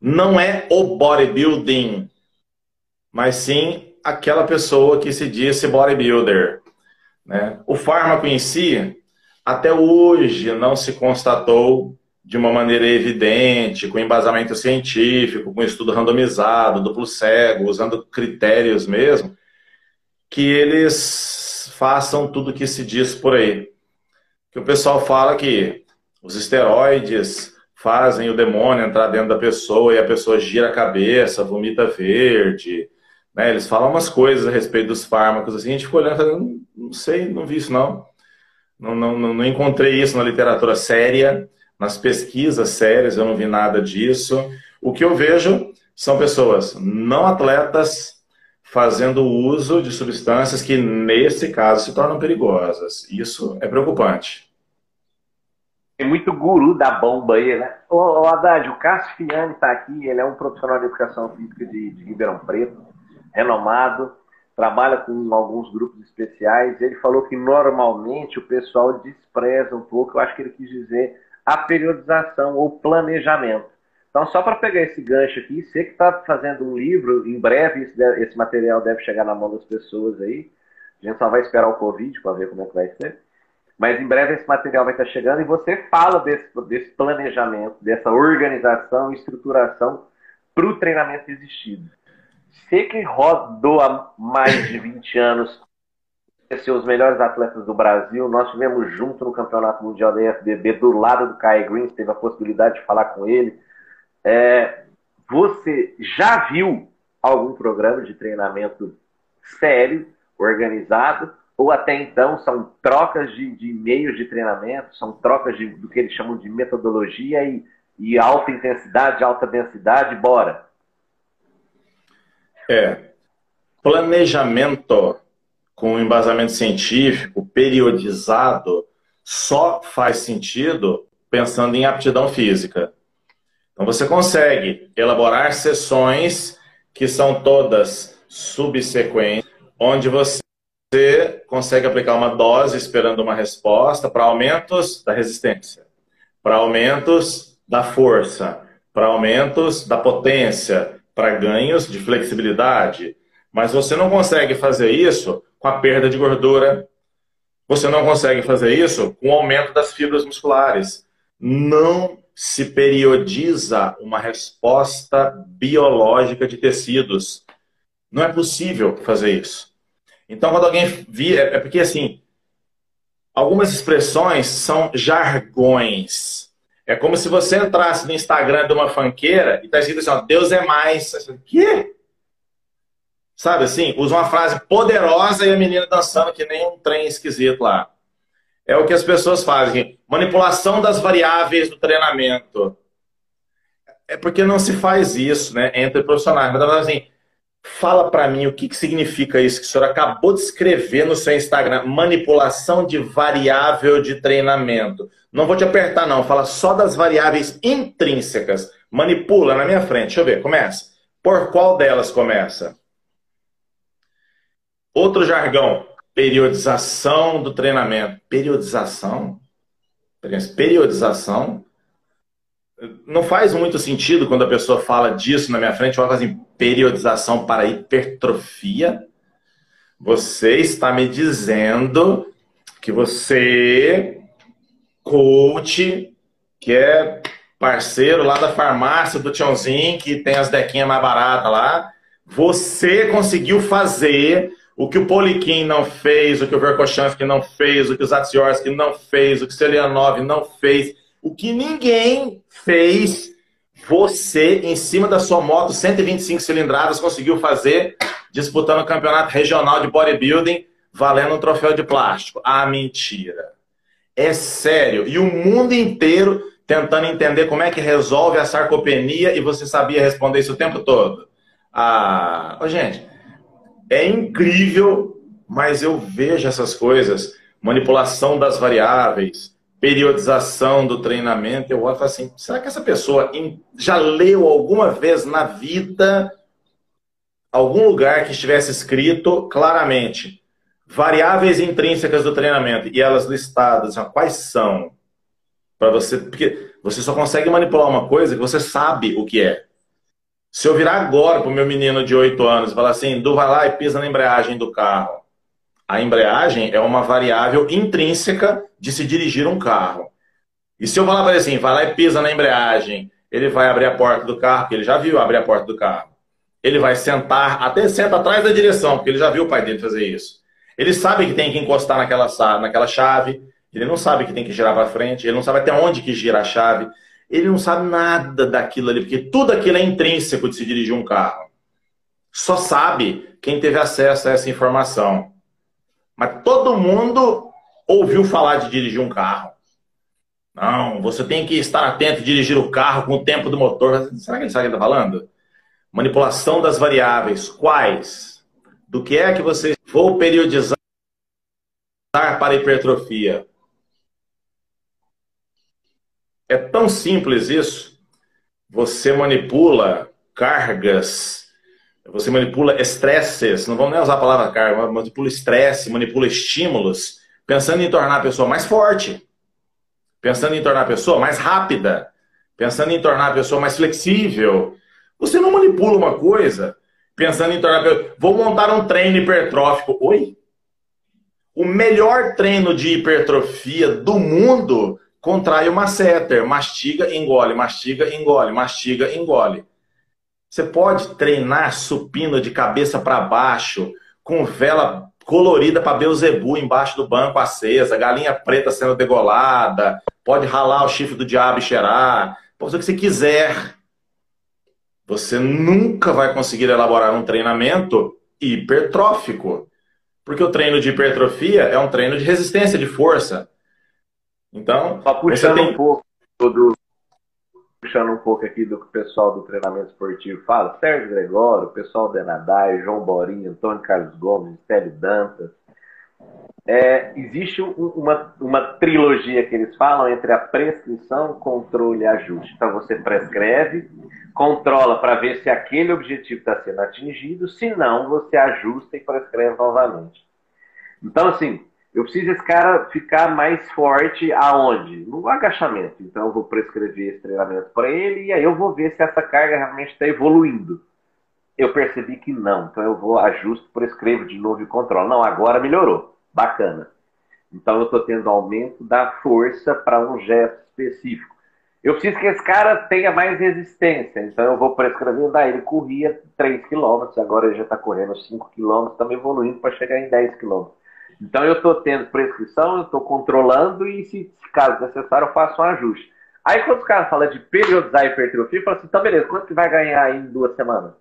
não é o bodybuilding, mas sim aquela pessoa que se disse bodybuilder. Né? O fármaco em si, até hoje, não se constatou de uma maneira evidente, com embasamento científico, com estudo randomizado, duplo cego, usando critérios mesmo, que eles façam tudo o que se diz por aí. Que o pessoal fala que os esteroides fazem o demônio entrar dentro da pessoa e a pessoa gira a cabeça, vomita verde. Né? Eles falam umas coisas a respeito dos fármacos, assim, a gente ficou olhando e falando, não sei, não vi isso não. Não, não, não encontrei isso na literatura séria, nas pesquisas sérias, eu não vi nada disso. O que eu vejo são pessoas não atletas fazendo uso de substâncias que, nesse caso, se tornam perigosas. Isso é preocupante. Tem muito guru da bomba aí, né? Ô, ô Haddad, o Cássio Fiani está aqui, ele é um profissional de educação física de, de Ribeirão Preto, renomado, trabalha com alguns grupos especiais. Ele falou que normalmente o pessoal despreza um pouco, eu acho que ele quis dizer a periodização ou planejamento. Então, só para pegar esse gancho aqui, você que está fazendo um livro, em breve esse, esse, material deve chegar na mão das pessoas aí. A gente só vai esperar o Covid para ver como é que vai ser. Mas em breve esse material vai estar chegando e você fala desse, desse planejamento, dessa organização e estruturação para o treinamento existido. Você que rodou há mais de 20 anos ser os melhores atletas do Brasil. Nós tivemos junto no Campeonato Mundial da IFBB, do lado do Kai Green, teve a possibilidade de falar com ele. É, você já viu algum programa de treinamento sério, organizado, ou até então são trocas de, de meios de treinamento, são trocas de, do que eles chamam de metodologia e, e alta intensidade, alta densidade, bora? É. Planejamento com embasamento científico, periodizado, só faz sentido pensando em aptidão física. Então você consegue elaborar sessões que são todas subsequentes, onde você consegue aplicar uma dose esperando uma resposta para aumentos da resistência, para aumentos da força, para aumentos da potência, para ganhos de flexibilidade. Mas você não consegue fazer isso com a perda de gordura. Você não consegue fazer isso com o aumento das fibras musculares. Não se periodiza uma resposta biológica de tecidos. Não é possível fazer isso. Então, quando alguém via, é porque assim, algumas expressões são jargões. É como se você entrasse no Instagram de uma fanqueira e está escrito assim, ó, Deus é mais. O quê? Sabe assim? Usa uma frase poderosa e a menina dançando que nem um trem esquisito lá. É o que as pessoas fazem. Manipulação das variáveis do treinamento. É porque não se faz isso, né? Entre profissionais. Mas assim, fala para mim o que, que significa isso que o senhor acabou de escrever no seu Instagram. Manipulação de variável de treinamento. Não vou te apertar, não. Fala só das variáveis intrínsecas. Manipula na minha frente. Deixa eu ver. Começa. Por qual delas começa? Outro jargão, periodização do treinamento. Periodização? Periodização? não faz muito sentido quando a pessoa fala disso na minha frente, fala assim, periodização para hipertrofia. Você está me dizendo que você, coach, que é parceiro lá da farmácia do Tchãozinho, que tem as dequinhas mais baratas lá, você conseguiu fazer o que o Poliquim não fez, o que o Verkoshansky não fez, o que o Zatsiorski não fez, o que o Selianov não fez, o que ninguém fez, você, em cima da sua moto 125 cilindradas, conseguiu fazer disputando o campeonato regional de bodybuilding, valendo um troféu de plástico. Ah, mentira. É sério. E o mundo inteiro tentando entender como é que resolve a sarcopenia e você sabia responder isso o tempo todo. Ah, oh, gente, é incrível, mas eu vejo essas coisas, manipulação das variáveis, periodização do treinamento, eu olho e falo assim, será que essa pessoa já leu alguma vez na vida algum lugar que estivesse escrito claramente variáveis intrínsecas do treinamento e elas listadas, quais são? Para você, porque você só consegue manipular uma coisa que você sabe o que é. Se eu virar agora para o meu menino de 8 anos e falar assim, Du, vai lá e pisa na embreagem do carro. A embreagem é uma variável intrínseca de se dirigir um carro. E se eu falar para ele assim, vai lá e pisa na embreagem, ele vai abrir a porta do carro, porque ele já viu abrir a porta do carro. Ele vai sentar, até senta atrás da direção, porque ele já viu o pai dele fazer isso. Ele sabe que tem que encostar naquela, naquela chave, ele não sabe que tem que girar para frente, ele não sabe até onde que gira a chave, ele não sabe nada daquilo ali, porque tudo aquilo é intrínseco de se dirigir um carro. Só sabe quem teve acesso a essa informação. Mas todo mundo ouviu falar de dirigir um carro. Não, você tem que estar atento e dirigir o carro com o tempo do motor. Será que ele sabe o que está falando? Manipulação das variáveis. Quais? Do que é que você vou periodizar para hipertrofia? É tão simples isso. Você manipula cargas, você manipula estresses, não vamos nem usar a palavra carga, manipula estresse, manipula estímulos, pensando em tornar a pessoa mais forte, pensando em tornar a pessoa mais rápida, pensando em tornar a pessoa mais flexível. Você não manipula uma coisa pensando em tornar. Vou montar um treino hipertrófico. Oi? O melhor treino de hipertrofia do mundo contrai o masseter, mastiga, engole, mastiga, engole, mastiga, engole. Você pode treinar supino de cabeça para baixo, com vela colorida para Beuzebu embaixo do banco acesa, galinha preta sendo degolada, pode ralar o chifre do diabo e cheirar, pode fazer o que você quiser. Você nunca vai conseguir elaborar um treinamento hipertrófico. Porque o treino de hipertrofia é um treino de resistência, de força. Então, só puxando tem... um pouco do puxando um pouco aqui do que o pessoal do treinamento esportivo fala, Sérgio Gregório, o pessoal da Enadai, João Borinho, Antônio Carlos Gomes, Célio Dantas. É, existe um, uma, uma trilogia que eles falam entre a prescrição, controle e ajuste. Então você prescreve, controla para ver se aquele objetivo está sendo atingido, se não, você ajusta e prescreve novamente. Então, assim, eu preciso esse cara ficar mais forte aonde? No agachamento. Então eu vou prescrever esse treinamento para ele e aí eu vou ver se essa carga realmente está evoluindo. Eu percebi que não. Então eu vou, ajusto, prescrevo de novo e controlo. Não, agora melhorou. Bacana. Então eu estou tendo aumento da força para um gesto específico. Eu preciso que esse cara tenha mais resistência. Então eu vou prescrevendo. Ah, ele corria 3 km, agora ele já está correndo 5 km, estamos evoluindo para chegar em 10 km. Então eu estou tendo prescrição, eu estou controlando e, se, caso necessário, eu faço um ajuste. Aí quando os caras falam de periodizar hipertrofia, eu falo assim, então beleza, quanto que vai ganhar aí em duas semanas?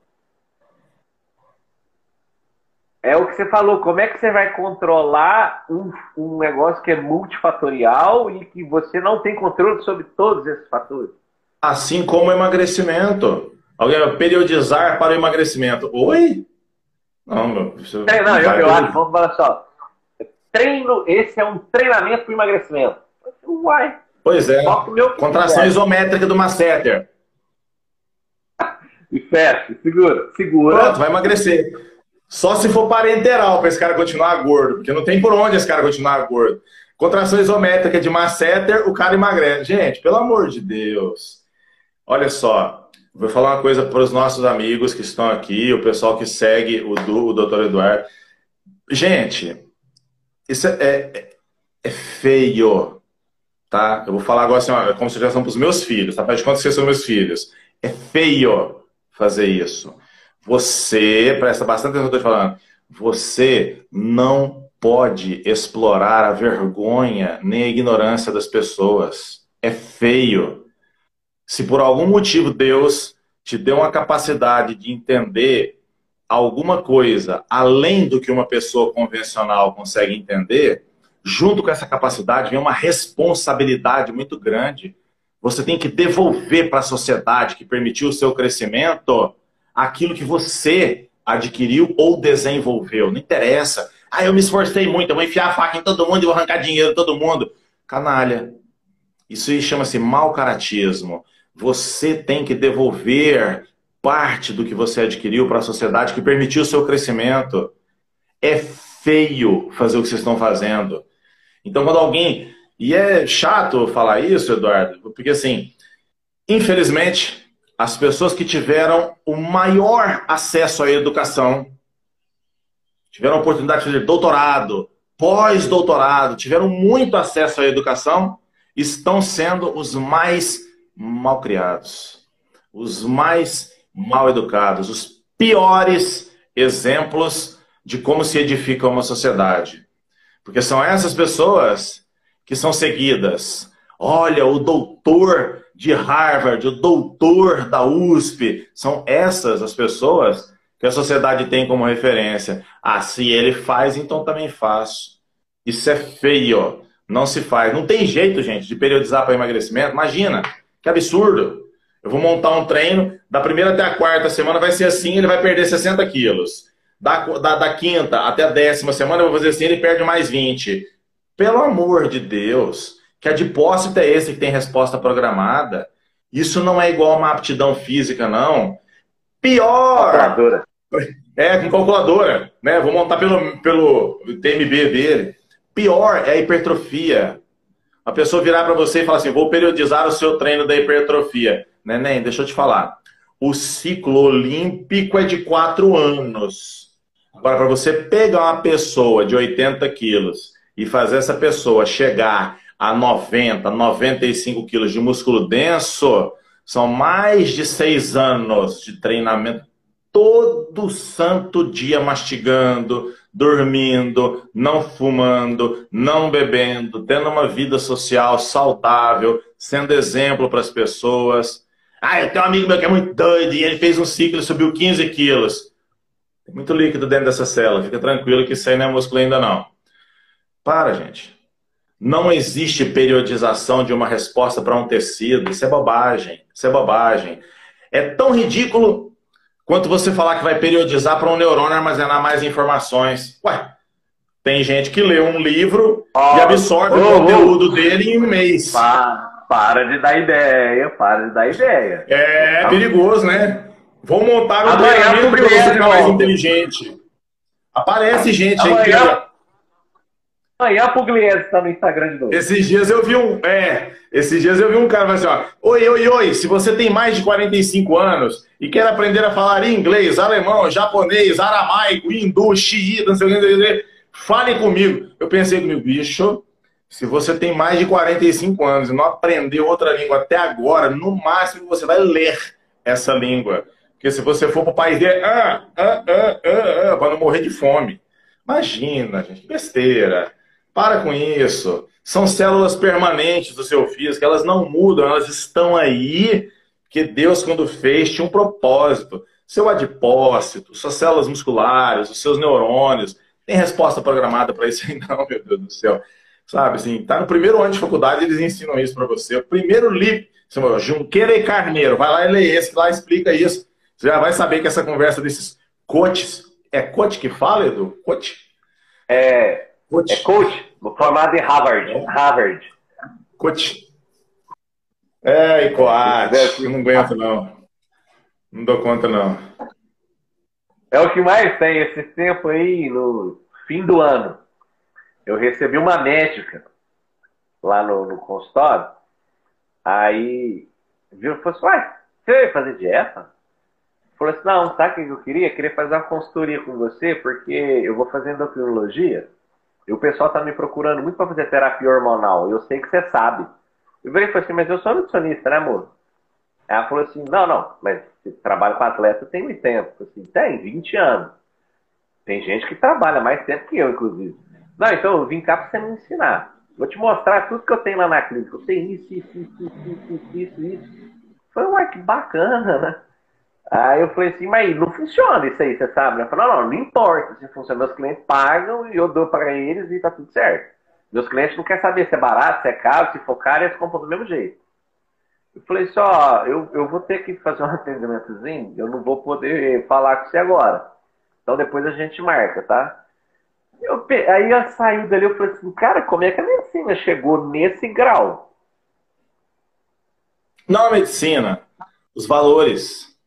É o que você falou, como é que você vai controlar um, um negócio que é multifatorial e que você não tem controle sobre todos esses fatores? Assim como o emagrecimento. Alguém periodizar para o emagrecimento. Oi? Não, meu. É, não, eu, eu acho, vamos falar só treino, esse é um treinamento para emagrecimento. Uai. Pois é. Contração isométrica do masseter. E fecha, segura, segura. Pronto, vai emagrecer. Só se for parenteral para esse cara continuar gordo, porque não tem por onde esse cara continuar gordo. Contração isométrica de masseter, o cara emagrece. Gente, pelo amor de Deus. Olha só, vou falar uma coisa para os nossos amigos que estão aqui, o pessoal que segue o, do, o Dr. Eduardo. Gente, isso é, é, é feio, tá? Eu vou falar agora assim, ó, como sugestão para os meus filhos, tá? Faz de conta que são meus filhos. É feio fazer isso. Você, presta bastante atenção no que eu estou falando, você não pode explorar a vergonha nem a ignorância das pessoas. É feio. Se por algum motivo Deus te deu uma capacidade de entender alguma coisa além do que uma pessoa convencional consegue entender, junto com essa capacidade vem uma responsabilidade muito grande. Você tem que devolver para a sociedade que permitiu o seu crescimento aquilo que você adquiriu ou desenvolveu. Não interessa. Ah, eu me esforcei muito, eu vou enfiar a faca em todo mundo e vou arrancar dinheiro de todo mundo. Canalha. Isso chama-se mau caratismo. Você tem que devolver parte do que você adquiriu para a sociedade que permitiu o seu crescimento. É feio fazer o que vocês estão fazendo. Então, quando alguém. E é chato falar isso, Eduardo, porque assim, infelizmente, as pessoas que tiveram o maior acesso à educação, tiveram a oportunidade de fazer doutorado, pós-doutorado, tiveram muito acesso à educação, estão sendo os mais mal criados, os mais mal educados, os piores exemplos de como se edifica uma sociedade. Porque são essas pessoas que são seguidas. Olha, o doutor de Harvard, o doutor da USP, são essas as pessoas que a sociedade tem como referência. Ah, se ele faz, então também faço. Isso é feio. Não se faz. Não tem jeito, gente, de periodizar para emagrecimento. Imagina, que absurdo. Eu vou montar um treino, da primeira até a quarta semana vai ser assim, ele vai perder 60 quilos. Da, da, da quinta até a décima semana eu vou fazer assim, ele perde mais 20. Pelo amor de Deus, que adipócito é esse que tem resposta programada? Isso não é igual a uma aptidão física, não. Pior! Calculadora. É, com calculadora. Né? Vou montar pelo, pelo TMB dele. Pior é a hipertrofia. A pessoa virar para você e falar assim: vou periodizar o seu treino da hipertrofia. Neném, deixa eu te falar. O ciclo olímpico é de quatro anos. Agora, para você pegar uma pessoa de 80 quilos e fazer essa pessoa chegar a 90, 95 quilos de músculo denso, são mais de seis anos de treinamento todo santo dia mastigando, dormindo, não fumando, não bebendo, tendo uma vida social saudável, sendo exemplo para as pessoas. Ah, eu tenho um amigo meu que é muito doido e ele fez um ciclo e subiu 15 quilos. Tem muito líquido dentro dessa célula, fica tranquilo que isso aí não é músculo ainda não. Para, gente. Não existe periodização de uma resposta para um tecido. Isso é bobagem. Isso é bobagem. É tão ridículo quanto você falar que vai periodizar para um neurônio armazenar mais informações. Ué, tem gente que lê um livro oh, e absorve oh, o conteúdo oh. dele em um mês. Para, para de dar ideia, para de dar ideia. É tá. perigoso, né? Vou montar um treinamento para você ficar mais inteligente. Aparece gente aí que Amanhã a Pugliese está no Instagram de novo. Esses dias eu vi um. É, esses dias eu vi um cara assim, ó. Oi, oi, oi, se você tem mais de 45 anos e quer aprender a falar inglês, alemão, japonês, aramaico, hindu, xiita, não sei o que, fale comigo. Eu pensei comigo, bicho, se você tem mais de 45 anos e não aprendeu outra língua até agora, no máximo você vai ler essa língua. Porque se você for pro país dele, ah, ah, ah, ah, ah, para não morrer de fome. Imagina, gente, besteira. Para com isso. São células permanentes do seu físico, elas não mudam, elas estão aí, que Deus, quando fez, tinha um propósito. Seu adipócito, suas células musculares, os seus neurônios, tem resposta programada para isso aí? Não, meu Deus do céu. Sabe, assim, tá no primeiro ano de faculdade, eles ensinam isso para você. O primeiro livro, Junqueira e Carneiro, vai lá e lê esse, lá explica isso. Você já vai saber que essa conversa desses coaches, é coach que fala, Edu? Coach? É, Coach. É coach, formado em Harvard. É. Harvard. Coach. É, e coach. Eu não aguento, não. Não dou conta, não. É o que mais tem esse tempo aí, no fim do ano. Eu recebi uma médica lá no, no consultório. Aí viu e falou assim: uai, Você veio fazer dieta? Falou assim, não, sabe o que eu queria? Queria fazer uma consultoria com você, porque eu vou fazer endocrinologia e o pessoal tá me procurando muito para fazer terapia hormonal. Eu sei que você sabe. Eu falei assim, mas eu sou nutricionista, né, amor? Ela falou assim, não, não, mas você trabalha com atleta tem muito tempo. Eu falei assim, tem, 20 anos. Tem gente que trabalha mais tempo que eu, inclusive. Não, então eu vim cá para você me ensinar. Vou te mostrar tudo que eu tenho lá na clínica. Eu tenho isso, isso, isso, isso, isso, isso. Foi um que bacana, né? Aí eu falei assim, mas não funciona isso aí, você sabe? Ela falou, não, não, não importa se funciona. Meus clientes pagam e eu dou para eles e tá tudo certo. Meus clientes não querem saber se é barato, se é caro, se for caro, eles compram do mesmo jeito. Eu falei só, assim, eu, eu vou ter que fazer um atendimentozinho, eu não vou poder falar com você agora. Então depois a gente marca, tá? Eu, aí eu saí dali eu falei assim, cara, como é que a medicina chegou nesse grau? Não a medicina, os valores.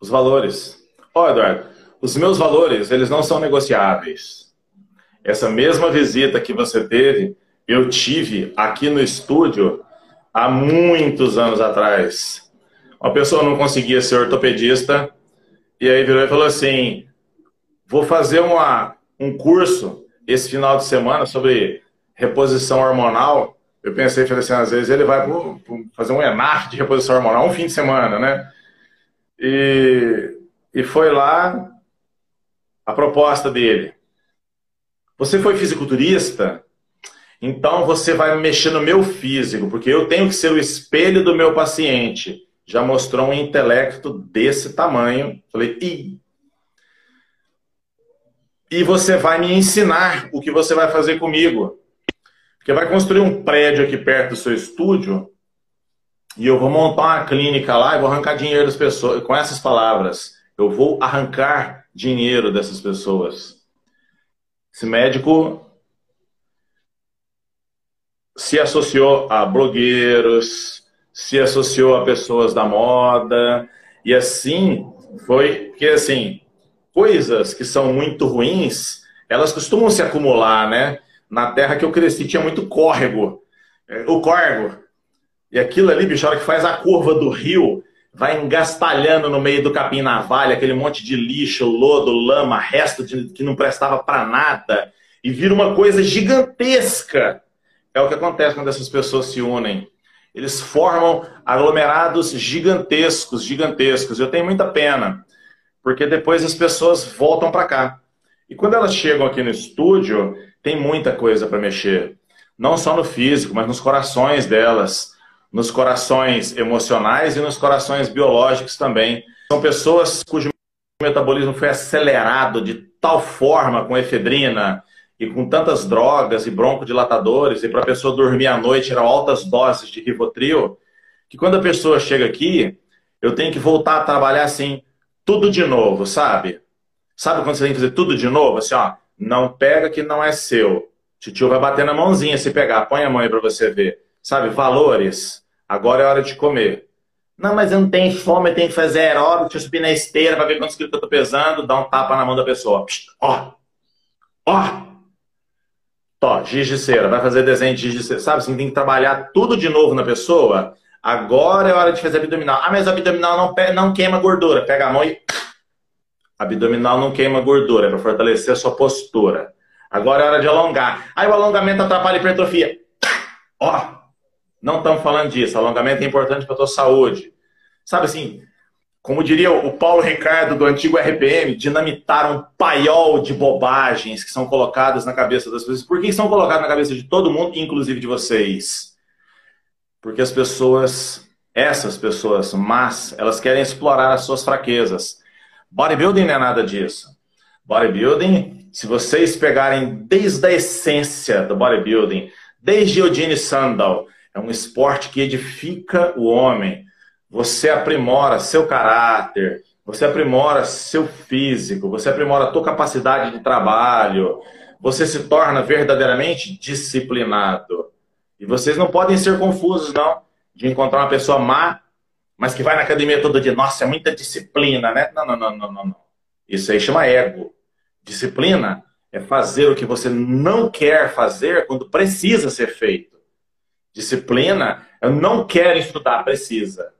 Os valores. Ó, oh, Eduardo, os meus valores, eles não são negociáveis. Essa mesma visita que você teve, eu tive aqui no estúdio há muitos anos atrás. Uma pessoa não conseguia ser ortopedista e aí virou e falou assim: vou fazer uma, um curso esse final de semana sobre reposição hormonal. Eu pensei, falei assim, às vezes ele vai fazer um ENAF de reposição hormonal um fim de semana, né? E, e foi lá a proposta dele. Você foi fisiculturista? Então você vai mexer no meu físico, porque eu tenho que ser o espelho do meu paciente. Já mostrou um intelecto desse tamanho. Falei, Ih. E você vai me ensinar o que você vai fazer comigo. Porque vai construir um prédio aqui perto do seu estúdio e eu vou montar uma clínica lá e vou arrancar dinheiro das pessoas. Com essas palavras, eu vou arrancar dinheiro dessas pessoas. Esse médico se associou a blogueiros, se associou a pessoas da moda, e assim foi, porque assim, coisas que são muito ruins, elas costumam se acumular, né? Na terra que eu cresci tinha muito córrego. O córrego. E aquilo ali, bicho, a hora que faz a curva do rio, vai engastalhando no meio do capim navalha, aquele monte de lixo, lodo, lama, resto de, que não prestava para nada, e vira uma coisa gigantesca. É o que acontece quando essas pessoas se unem. Eles formam aglomerados gigantescos, gigantescos. Eu tenho muita pena, porque depois as pessoas voltam para cá. E quando elas chegam aqui no estúdio, tem muita coisa para mexer. Não só no físico, mas nos corações delas, nos corações emocionais e nos corações biológicos também. São pessoas cujo metabolismo foi acelerado de tal forma com efedrina, e com tantas drogas e broncodilatadores, e para a pessoa dormir à noite eram altas doses de Rivotril, que quando a pessoa chega aqui, eu tenho que voltar a trabalhar assim, tudo de novo, sabe? Sabe quando você tem que fazer tudo de novo? Assim, ó, não pega que não é seu. Titio vai bater na mãozinha se pegar, põe a mão aí para você ver. Sabe, valores. Agora é hora de comer. Não, mas eu não tenho fome, eu tenho que fazer aeróbico, deixa eu subir na esteira para ver quantos quilos eu tô pesando, dá um tapa na mão da pessoa. Ó, ó, Tó, giz de cera, vai fazer desenho de giz de cera. Sabe assim, tem que trabalhar tudo de novo na pessoa. Agora é hora de fazer abdominal. Ah, mas abdominal não, não queima gordura. Pega a mão e. Abdominal não queima gordura, é para fortalecer a sua postura. Agora é hora de alongar. Aí o alongamento atrapalha a hipertrofia. Ó, não estamos falando disso. Alongamento é importante para a tua saúde. Sabe assim, como diria o Paulo Ricardo do antigo RPM, dinamitar um paiol de bobagens que são colocadas na cabeça das pessoas. Por que são colocadas na cabeça de todo mundo, inclusive de vocês? Porque as pessoas, essas pessoas mas elas querem explorar as suas fraquezas. Bodybuilding não é nada disso. Bodybuilding, se vocês pegarem desde a essência do bodybuilding, desde Eugene Sandal, é um esporte que edifica o homem você aprimora seu caráter, você aprimora seu físico, você aprimora a tua capacidade de trabalho, você se torna verdadeiramente disciplinado. E vocês não podem ser confusos, não, de encontrar uma pessoa má, mas que vai na academia todo dia. Nossa, é muita disciplina, né? Não, não, não, não, não. Isso aí chama ego. Disciplina é fazer o que você não quer fazer quando precisa ser feito. Disciplina, eu não quero estudar, precisa.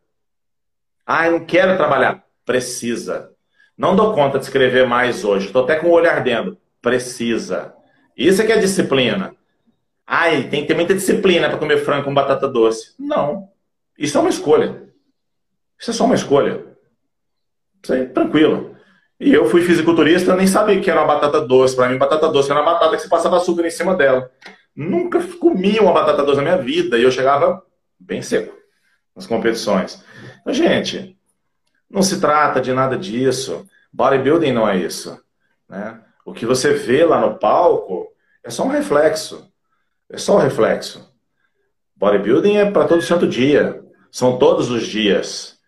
Ah, eu não quero trabalhar. Precisa. Não dou conta de escrever mais hoje. Estou até com o olho ardendo. Precisa. Isso é que é disciplina. Ai, tem que ter muita disciplina para comer frango com batata doce. Não. Isso é uma escolha. Isso é só uma escolha. Isso aí, tranquilo. E eu fui fisiculturista, nem sabia que era uma batata doce. Para mim, batata doce era uma batata que você passava açúcar em cima dela. Nunca comi uma batata doce na minha vida e eu chegava bem seco nas competições. Então, gente, não se trata de nada disso. Bodybuilding não é isso. Né? O que você vê lá no palco é só um reflexo. É só um reflexo. Bodybuilding é para todo santo dia. São todos os dias.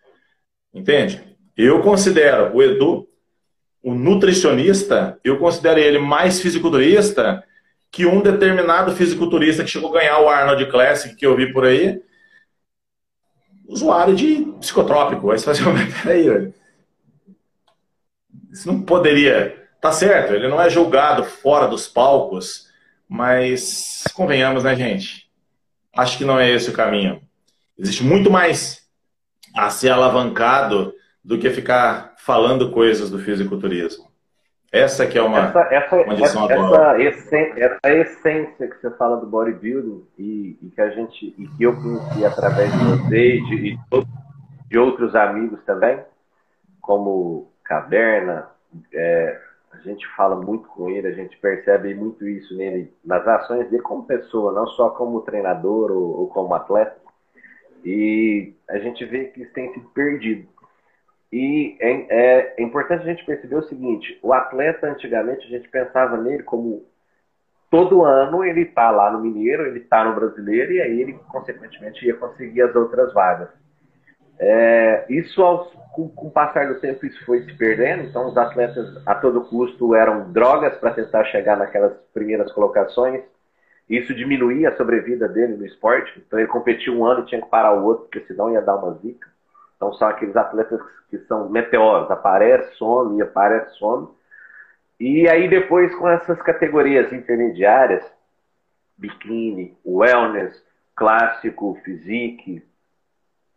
Entende? Eu considero o Edu o nutricionista, eu considero ele mais fisiculturista que um determinado fisiculturista que chegou a ganhar o Arnold Classic, que eu vi por aí, usuário de psicotrópico. Aí você fala assim, peraí, velho. Isso não poderia. Tá certo, ele não é julgado fora dos palcos, mas convenhamos, né, gente? Acho que não é esse o caminho. Existe muito mais a ser alavancado do que ficar falando coisas do fisiculturismo. Essa que é uma, essa, essa, uma lição essa, atual. Essa, essa essência que você fala do bodybuilding e, e, que a gente e que eu conheci através de você e de, de outros amigos também, como Caverna, é, a gente fala muito com ele, a gente percebe muito isso nele, nas ações dele como pessoa, não só como treinador ou, ou como atleta. E a gente vê que isso tem sido perdido. E é, é, é, importante a gente perceber o seguinte: o atleta, antigamente, a gente pensava nele como todo ano ele está lá no Mineiro, ele está no Brasileiro, e aí ele, consequentemente, ia conseguir as outras vagas. É, isso, com, com, o passar do tempo, isso foi se perdendo. Então, os atletas, a todo custo, eram drogas para tentar chegar naquelas primeiras colocações. Isso diminuía a sobrevida dele no esporte. Então, ele competia um ano e tinha que parar o outro, porque senão ia dar uma zica. Então são aqueles atletas que são meteoros, aparece, some, aparece, some. E aí depois com essas categorias intermediárias, biquíni, wellness, clássico, physique,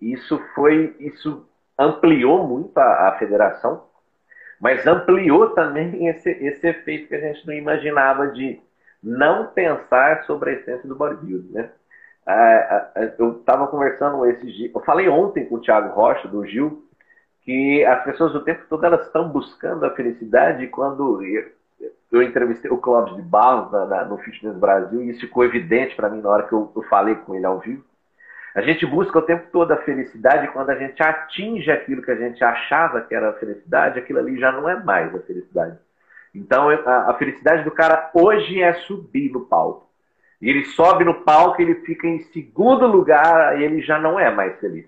isso foi, isso ampliou muito a, a federação, mas ampliou também esse, esse efeito que a gente não imaginava de não pensar sobre a essência do bodybuilding, né? É, eu estava conversando esses dias, eu falei ontem com o Thiago Rocha, do Gil, que as pessoas o tempo todo elas estão buscando a felicidade quando eu, eu entrevistei o Cláudio de Barros na, na, no Fitness Brasil e isso ficou evidente para mim na hora que eu, eu falei com ele ao vivo. A gente busca o tempo todo a felicidade quando a gente atinge aquilo que a gente achava que era a felicidade, aquilo ali já não é mais a felicidade. Então a, a felicidade do cara hoje é subir no palco. E ele sobe no palco, ele fica em segundo lugar, ele já não é mais feliz.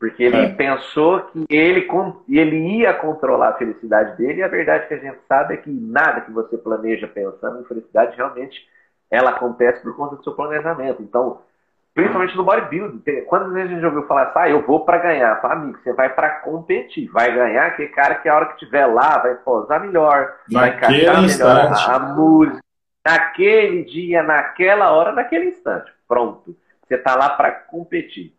Porque ele é. pensou que ele, ele ia controlar a felicidade dele, e a verdade que a gente sabe é que nada que você planeja pensando em felicidade, realmente, ela acontece por conta do seu planejamento. Então, principalmente no bodybuilding, quantas vezes a gente ouviu falar assim, ah, eu vou para ganhar? Fala, amigo, você vai para competir, vai ganhar aquele cara que a hora que estiver lá vai posar melhor, vai encaixar melhor a, a música, naquele dia, naquela hora, naquele instante. Pronto. Você está lá para competir.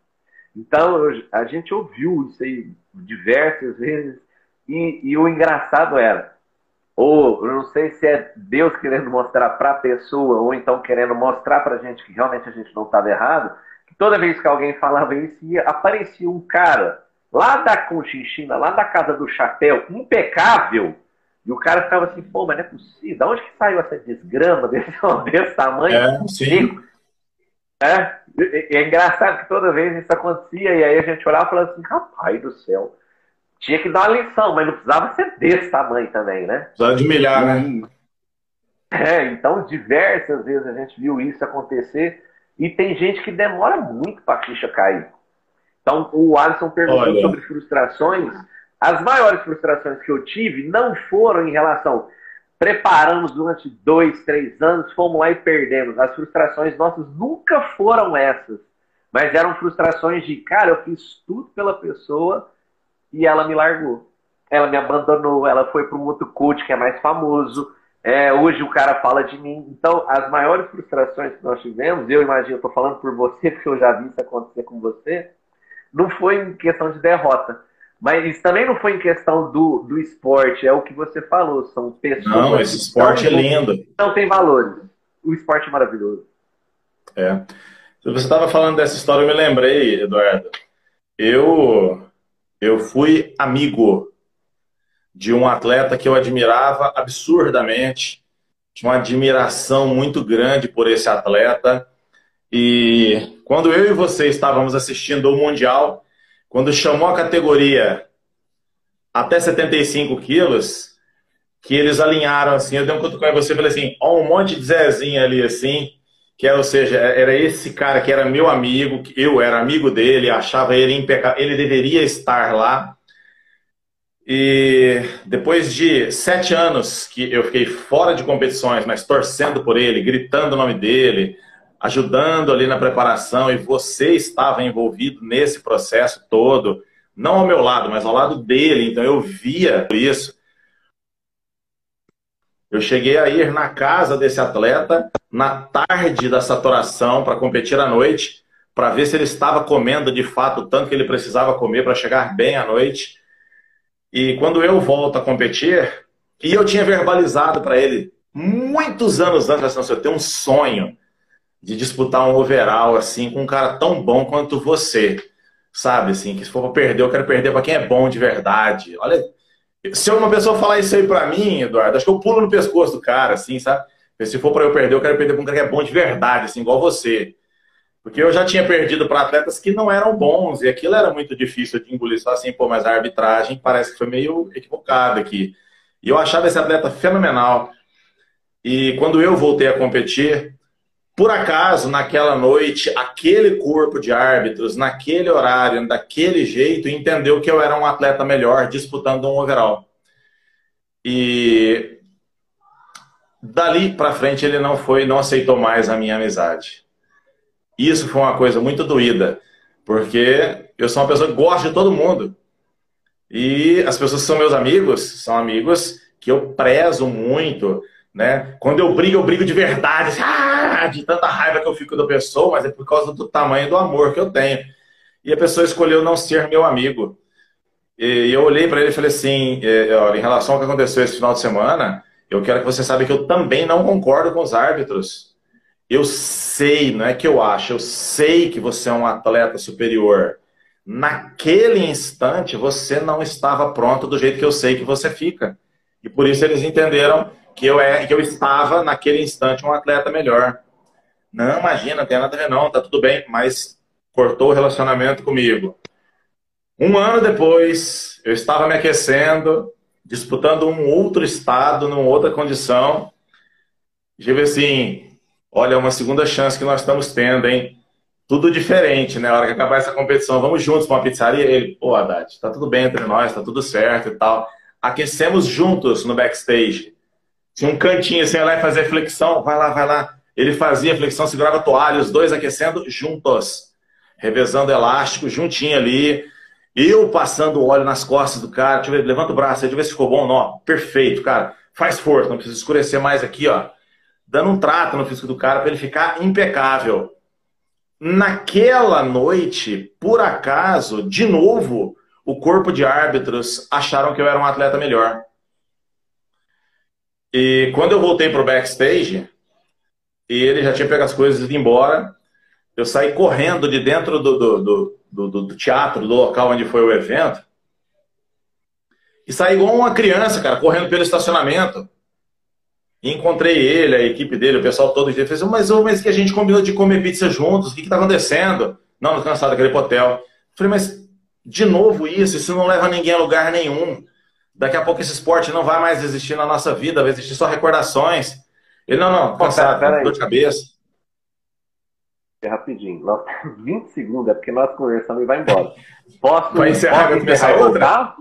Então, eu, a gente ouviu isso aí diversas vezes. E, e o engraçado era, ou eu não sei se é Deus querendo mostrar para a pessoa, ou então querendo mostrar para a gente que realmente a gente não estava errado, que toda vez que alguém falava isso, aparecia um cara lá da Conchinchina, lá da Casa do Chapéu, impecável, e o cara ficava assim, pô, mas não é possível. Da onde que saiu essa desgrama desse, desse tamanho? É, sim. É, é engraçado que toda vez isso acontecia, e aí a gente olhava e falava assim, rapaz do céu, tinha que dar uma lição, mas não precisava ser desse tamanho também, né? Precisava de milhar, né? É, então diversas vezes a gente viu isso acontecer, e tem gente que demora muito para a ficha cair. Então o Alisson perguntou Olha. sobre frustrações. As maiores frustrações que eu tive não foram em relação preparamos durante dois, três anos, fomos lá e perdemos. As frustrações nossas nunca foram essas, mas eram frustrações de, cara, eu fiz tudo pela pessoa e ela me largou. Ela me abandonou, ela foi para um outro coach que é mais famoso. É, hoje o cara fala de mim. Então, as maiores frustrações que nós tivemos, eu imagino, eu estou falando por você, porque eu já vi isso acontecer com você, não foi em questão de derrota. Mas isso também não foi em questão do, do esporte, é o que você falou, são pessoas. Não, esse esporte é lindo. Não tem valores. O esporte é maravilhoso. É. Você estava falando dessa história, eu me lembrei, Eduardo. Eu, eu fui amigo de um atleta que eu admirava absurdamente, tinha uma admiração muito grande por esse atleta. E quando eu e você estávamos assistindo o Mundial, quando chamou a categoria até 75 quilos, que eles alinharam assim, eu dei um cutucão em você e falei assim, ó, um monte de Zezinho ali assim, que era, ou seja, era esse cara que era meu amigo, que eu era amigo dele, achava ele impecável, ele deveria estar lá. E depois de sete anos que eu fiquei fora de competições, mas torcendo por ele, gritando o nome dele, ajudando ali na preparação e você estava envolvido nesse processo todo, não ao meu lado, mas ao lado dele, então eu via isso. Eu cheguei a ir na casa desse atleta na tarde da saturação para competir à noite, para ver se ele estava comendo de fato o tanto que ele precisava comer para chegar bem à noite. E quando eu volto a competir, e eu tinha verbalizado para ele muitos anos antes, assim, eu tenho um sonho de disputar um overall assim com um cara tão bom quanto você. Sabe, assim, que se for pra perder, eu quero perder para quem é bom de verdade. Olha, se uma pessoa falar isso aí pra mim, Eduardo, acho que eu pulo no pescoço do cara, assim, sabe? Se for para eu perder, eu quero perder pra um cara que é bom de verdade, assim, igual você. Porque eu já tinha perdido para atletas que não eram bons, e aquilo era muito difícil de engolir. Só assim, pô, mas a arbitragem parece que foi meio equivocada aqui. E eu achava esse atleta fenomenal. E quando eu voltei a competir, por acaso, naquela noite, aquele corpo de árbitros, naquele horário, daquele jeito, entendeu que eu era um atleta melhor disputando um overall. E dali para frente ele não foi, não aceitou mais a minha amizade. Isso foi uma coisa muito doída, porque eu sou uma pessoa que gosta de todo mundo. E as pessoas que são meus amigos, são amigos que eu prezo muito, né? Quando eu brigo, eu brigo de verdade, assim, ah, de tanta raiva que eu fico da pessoa, mas é por causa do tamanho do amor que eu tenho. E a pessoa escolheu não ser meu amigo. E eu olhei para ele e falei assim: é, olha, em relação ao que aconteceu esse final de semana, eu quero que você saiba que eu também não concordo com os árbitros. Eu sei, não é que eu acho, eu sei que você é um atleta superior. Naquele instante, você não estava pronto do jeito que eu sei que você fica. E por isso eles entenderam que eu, é, que eu estava, naquele instante, um atleta melhor. Não, imagina, tem nada a ver, não, tá tudo bem, mas cortou o relacionamento comigo. Um ano depois, eu estava me aquecendo, disputando um outro estado, numa outra condição. Digo assim: olha, é uma segunda chance que nós estamos tendo, hein? Tudo diferente, né? A hora que acabar essa competição, vamos juntos para uma pizzaria. Ele, pô, Haddad, tá tudo bem entre nós, tá tudo certo e tal. Aquecemos juntos no backstage. Tinha um cantinho assim, ia lá e fazia flexão, vai lá, vai lá. Ele fazia flexão, segurava a toalha, os dois aquecendo juntos, revezando elástico, juntinho ali. Eu passando óleo nas costas do cara, deixa eu ver, levanta o braço, deixa eu ver se ficou bom. Não, perfeito, cara. Faz força, não precisa escurecer mais aqui, ó. Dando um trato no físico do cara para ele ficar impecável. Naquela noite, por acaso, de novo, o corpo de árbitros acharam que eu era um atleta melhor. E quando eu voltei pro backstage, e ele já tinha pego as coisas e ido embora, eu saí correndo de dentro do, do, do, do, teatro, do local onde foi o evento, e saí igual uma criança, cara, correndo pelo estacionamento. E encontrei ele, a equipe dele, o pessoal todo. Ele fez, mas, mas que a gente combinou de comer pizza juntos, o que está acontecendo? Não, não cansado daquele hotel. Falei, mas de novo isso, isso não leva ninguém a lugar nenhum. Daqui a pouco esse esporte não vai mais existir na nossa vida, vai existir só recordações. Ele, não, não, cansado, pera, pera dor de cabeça. É rapidinho, nós 20 segundos, é porque nós conversamos e vai embora. Posso, vai encerrar, posso começar outra?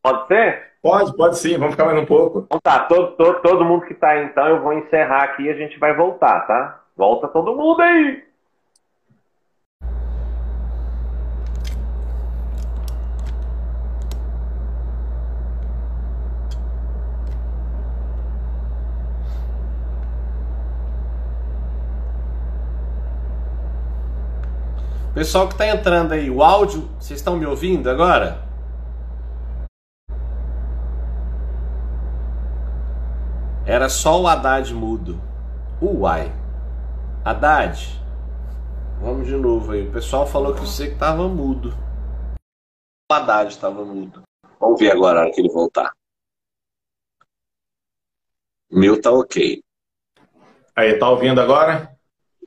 Pode ser? Pode, pode sim, vamos ficar mais um pouco. Então tá, todo, todo, todo mundo que tá aí, então, eu vou encerrar aqui e a gente vai voltar, tá? Volta todo mundo aí! Pessoal que está entrando aí, o áudio, vocês estão me ouvindo agora? Era só o Haddad mudo. Uai. Haddad, vamos de novo aí. O pessoal falou que você que estava mudo. O Haddad estava mudo. Vamos ver agora a hora que ele voltar. Meu tá ok. Aí, tá ouvindo agora?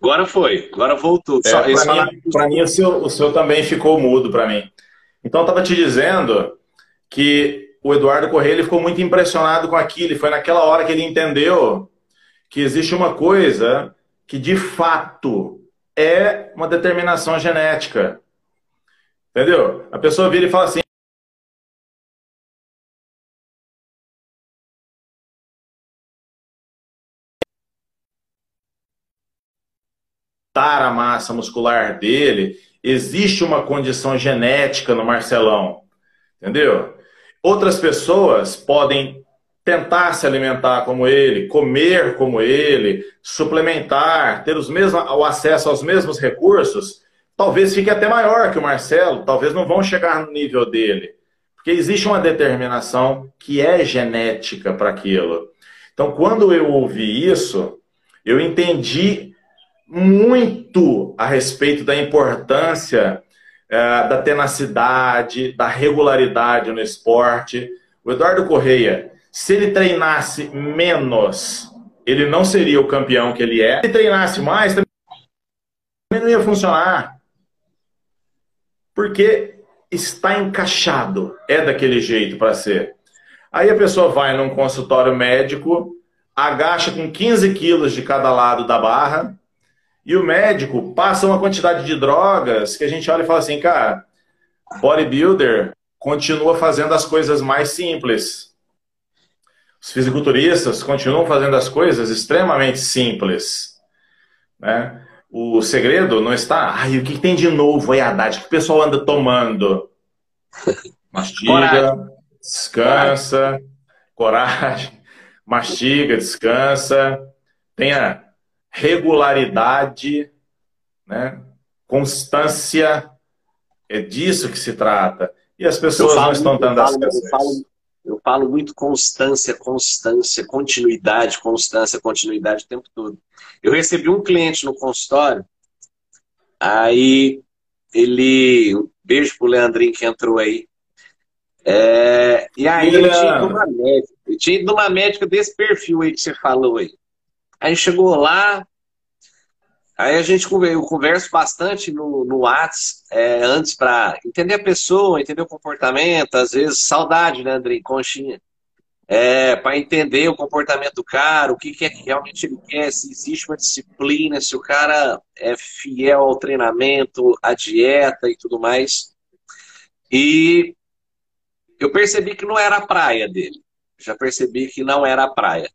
Agora foi, agora voltou. É, para mim, pra mim o, seu, o seu também ficou mudo para mim. Então, eu estava te dizendo que o Eduardo Correia ele ficou muito impressionado com aquilo. E foi naquela hora que ele entendeu que existe uma coisa que de fato é uma determinação genética. Entendeu? A pessoa vira e fala assim: a massa muscular dele, existe uma condição genética no Marcelão. Entendeu? Outras pessoas podem tentar se alimentar como ele, comer como ele, suplementar, ter os mesmos, o acesso aos mesmos recursos, talvez fique até maior que o Marcelo, talvez não vão chegar no nível dele. Porque existe uma determinação que é genética para aquilo. Então, quando eu ouvi isso, eu entendi muito a respeito da importância é, da tenacidade, da regularidade no esporte. O Eduardo Correia, se ele treinasse menos, ele não seria o campeão que ele é. Se ele treinasse mais, também não ia funcionar. Porque está encaixado, é daquele jeito para ser. Aí a pessoa vai num consultório médico, agacha com 15 quilos de cada lado da barra, e o médico passa uma quantidade de drogas que a gente olha e fala assim, cara, bodybuilder continua fazendo as coisas mais simples. Os fisiculturistas continuam fazendo as coisas extremamente simples. Né? O segredo não está. Ai, o que tem de novo aí, Haddad? O que o pessoal anda tomando? Mastiga, coragem. descansa, coragem, mastiga, descansa, tenha regularidade, né? constância, é disso que se trata. E as pessoas não estão dando as eu falo, eu falo muito constância, constância, continuidade, constância, continuidade o tempo todo. Eu recebi um cliente no consultório, aí ele. Um beijo pro Leandrinho que entrou aí. É, e aí ele tinha ido numa médica, ele tinha ido numa médica desse perfil aí que você falou aí. Aí chegou lá, aí a gente eu converso bastante no, no é, antes para entender a pessoa, entender o comportamento, às vezes saudade, né, Andrei, conchinha. É, para entender o comportamento do cara, o que, que é que realmente ele quer, se existe uma disciplina, se o cara é fiel ao treinamento, à dieta e tudo mais. E eu percebi que não era a praia dele. Já percebi que não era a praia.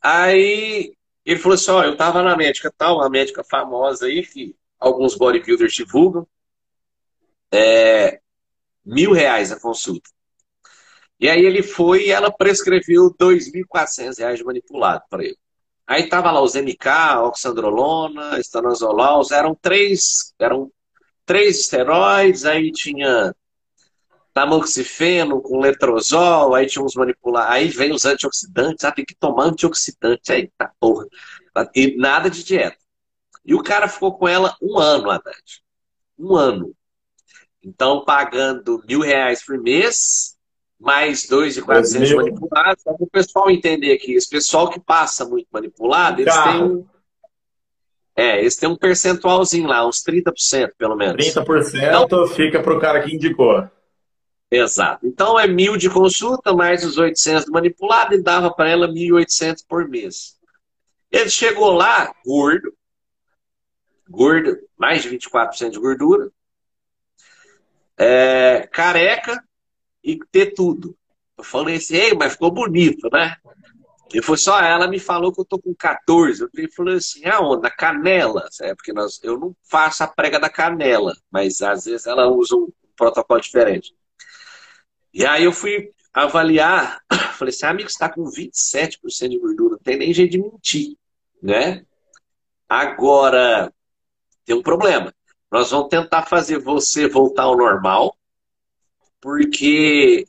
Aí ele falou assim: ó, eu tava na médica tal, uma médica famosa aí, que alguns bodybuilders divulgam. É, mil reais a consulta. E aí ele foi e ela prescreveu R$ 2.400 de manipulado para ele. Aí tava lá os MK, oxandrolona, estanozolol, eram três, eram três esteroides, aí tinha tamoxifeno com letrozol, aí tinha uns manipular, aí vem os antioxidantes, ah, tem que tomar antioxidante, aí tá porra. E nada de dieta. E o cara ficou com ela um ano, Haddad. Um ano. Então, pagando mil reais por mês, mais dois e quatrocentos manipulados, para o pessoal entender aqui, esse pessoal que passa muito manipulado, eles têm um, é, eles têm um percentualzinho lá, uns 30% pelo menos. 30% então, fica para o cara que indicou. Exato. Então é mil de consulta, mais os 800 do manipulado, e dava para ela 1.800 por mês. Ele chegou lá, gordo, gordo, mais de 24% de gordura, é, careca e ter tudo. Eu falei assim, ei, mas ficou bonito, né? E foi só ela me falou que eu tô com 14. Eu falei assim, aonde? Na canela. É porque nós, eu não faço a prega da canela, mas às vezes ela usa um protocolo diferente. E aí eu fui avaliar, falei assim, amigo, você está com 27% de gordura, não tem nem jeito de mentir, né? Agora, tem um problema. Nós vamos tentar fazer você voltar ao normal, porque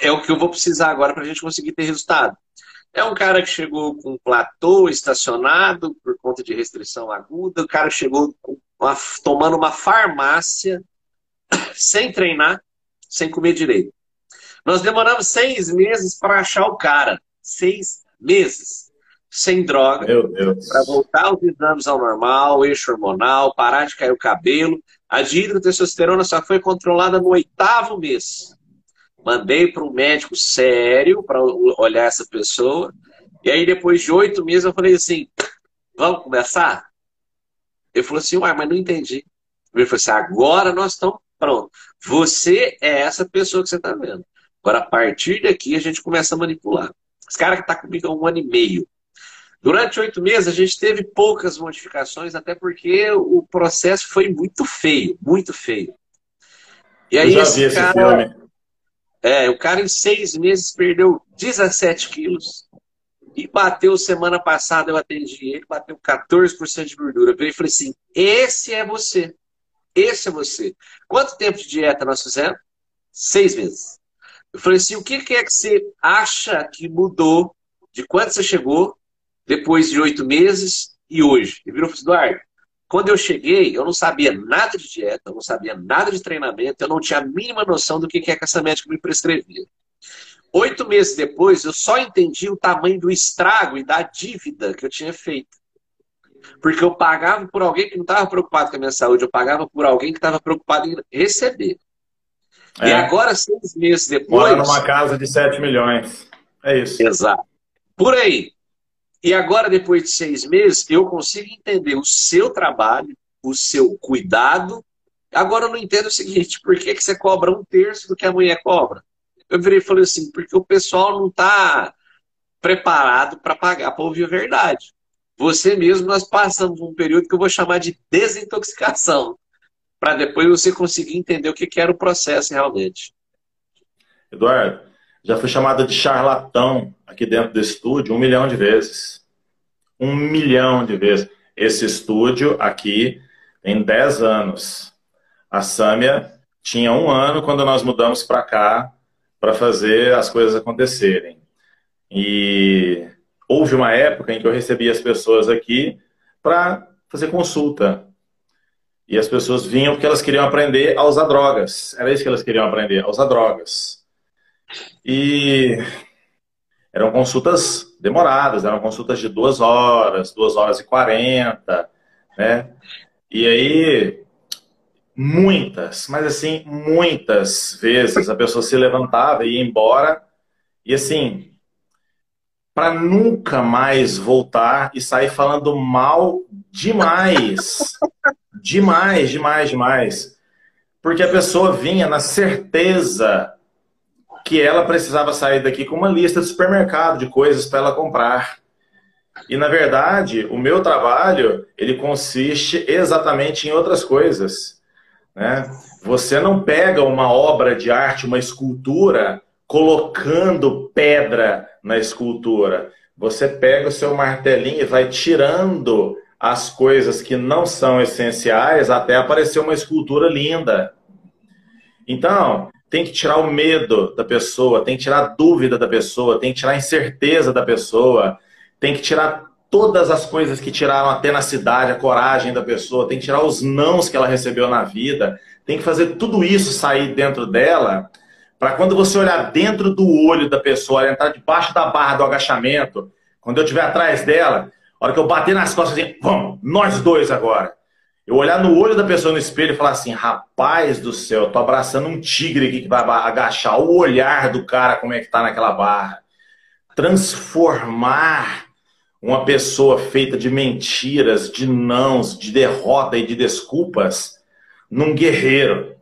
é o que eu vou precisar agora para a gente conseguir ter resultado. É um cara que chegou com um platô estacionado por conta de restrição aguda, o cara chegou uma, tomando uma farmácia sem treinar, sem comer direito. Nós demoramos seis meses para achar o cara. Seis meses. Sem droga. Para voltar os exames ao normal, eixo hormonal, parar de cair o cabelo. A dihidrotestosterona só foi controlada no oitavo mês. Mandei para um médico sério para olhar essa pessoa. E aí, depois de oito meses, eu falei assim: vamos começar? Ele falou assim: uai, mas não entendi. Ele falou assim: agora nós estamos prontos. Você é essa pessoa que você está vendo. Agora, a partir daqui, a gente começa a manipular. Esse cara que está comigo há um ano e meio. Durante oito meses, a gente teve poucas modificações, até porque o processo foi muito feio, muito feio. E aí, Eu já vi esse cara, filme. É, o cara em seis meses perdeu 17 quilos e bateu semana passada, eu atendi ele, bateu 14% de gordura. Eu falei assim: esse é você. Esse é você. Quanto tempo de dieta nós fizemos? Seis meses. Eu falei assim, o que é que você acha que mudou de quando você chegou, depois de oito meses e hoje? E virou e falou, Eduardo, quando eu cheguei, eu não sabia nada de dieta, eu não sabia nada de treinamento, eu não tinha a mínima noção do que é que essa médica me prescrevia. Oito meses depois, eu só entendi o tamanho do estrago e da dívida que eu tinha feito. Porque eu pagava por alguém que não estava preocupado com a minha saúde, eu pagava por alguém que estava preocupado em receber. É. E agora, seis meses depois. Mora numa casa de 7 milhões. É isso. Exato. Por aí. E agora, depois de seis meses, eu consigo entender o seu trabalho, o seu cuidado. Agora eu não entendo o seguinte: por que, que você cobra um terço do que a mulher cobra? Eu virei e falei assim: porque o pessoal não está preparado para pagar para ouvir a verdade. Você mesmo, nós passamos um período que eu vou chamar de desintoxicação para depois você conseguir entender o que, era o processo realmente. Eduardo, já fui chamado de charlatão aqui dentro do estúdio um milhão de vezes. Um milhão de vezes. Esse estúdio aqui tem 10 anos. A Sâmia tinha um ano quando nós mudamos para cá para fazer as coisas acontecerem. E houve uma época em que eu recebia as pessoas aqui para fazer consulta. E as pessoas vinham porque elas queriam aprender a usar drogas. Era isso que elas queriam aprender, a usar drogas. E eram consultas demoradas, eram consultas de duas horas, duas horas e quarenta, né? E aí, muitas, mas assim, muitas vezes a pessoa se levantava e ia embora, e assim, para nunca mais voltar e sair falando mal demais Demais, demais, demais. Porque a pessoa vinha na certeza que ela precisava sair daqui com uma lista de supermercado de coisas para ela comprar. E na verdade, o meu trabalho, ele consiste exatamente em outras coisas, né? Você não pega uma obra de arte, uma escultura, colocando pedra na escultura. Você pega o seu martelinho e vai tirando as coisas que não são essenciais até aparecer uma escultura linda. Então, tem que tirar o medo da pessoa, tem que tirar a dúvida da pessoa, tem que tirar a incerteza da pessoa, tem que tirar todas as coisas que tiraram a tenacidade, a coragem da pessoa, tem que tirar os nãos que ela recebeu na vida, tem que fazer tudo isso sair dentro dela, para quando você olhar dentro do olho da pessoa, entrar debaixo da barra do agachamento, quando eu estiver atrás dela, a hora que eu bater nas costas assim, vamos, nós dois agora. Eu olhar no olho da pessoa no espelho e falar assim, rapaz do céu, eu tô abraçando um tigre aqui que vai agachar o olhar do cara como é que tá naquela barra. Transformar uma pessoa feita de mentiras, de nãos, de derrota e de desculpas num guerreiro.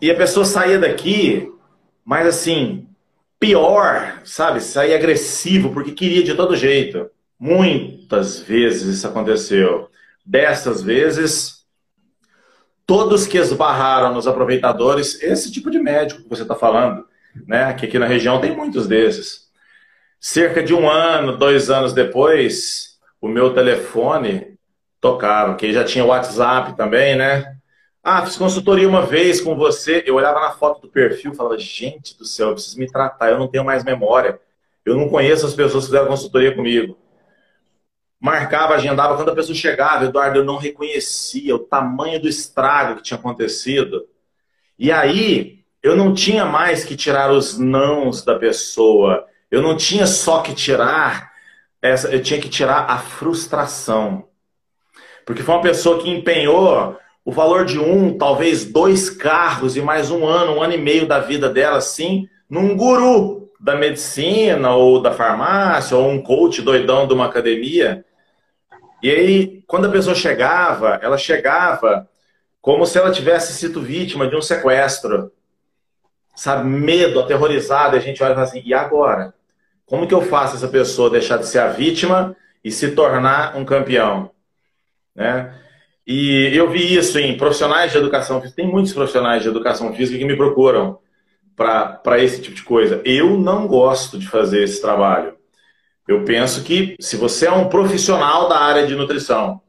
E a pessoa saía daqui, mas assim, pior, sabe? Sair agressivo porque queria de todo jeito. Muitas vezes isso aconteceu. Dessas vezes, todos que esbarraram nos aproveitadores, esse tipo de médico que você está falando, né? Que aqui na região tem muitos desses. Cerca de um ano, dois anos depois, o meu telefone Tocava, porque já tinha WhatsApp também, né? Ah, fiz consultoria uma vez com você. Eu olhava na foto do perfil e falava, gente do céu, eu preciso me tratar, eu não tenho mais memória. Eu não conheço as pessoas que fizeram consultoria comigo. Marcava, agendava. Quando a pessoa chegava, Eduardo, eu não reconhecia o tamanho do estrago que tinha acontecido. E aí, eu não tinha mais que tirar os nãos da pessoa. Eu não tinha só que tirar essa, eu tinha que tirar a frustração. Porque foi uma pessoa que empenhou o valor de um, talvez dois carros e mais um ano, um ano e meio da vida dela, assim, num guru da medicina ou da farmácia ou um coach doidão de uma academia. E aí, quando a pessoa chegava, ela chegava como se ela tivesse sido vítima de um sequestro. Sabe, medo, aterrorizado, e a gente olha e fala assim, e agora? Como que eu faço essa pessoa deixar de ser a vítima e se tornar um campeão? Né? E eu vi isso em profissionais de educação física. Tem muitos profissionais de educação física que me procuram para esse tipo de coisa. Eu não gosto de fazer esse trabalho. Eu penso que se você é um profissional da área de nutrição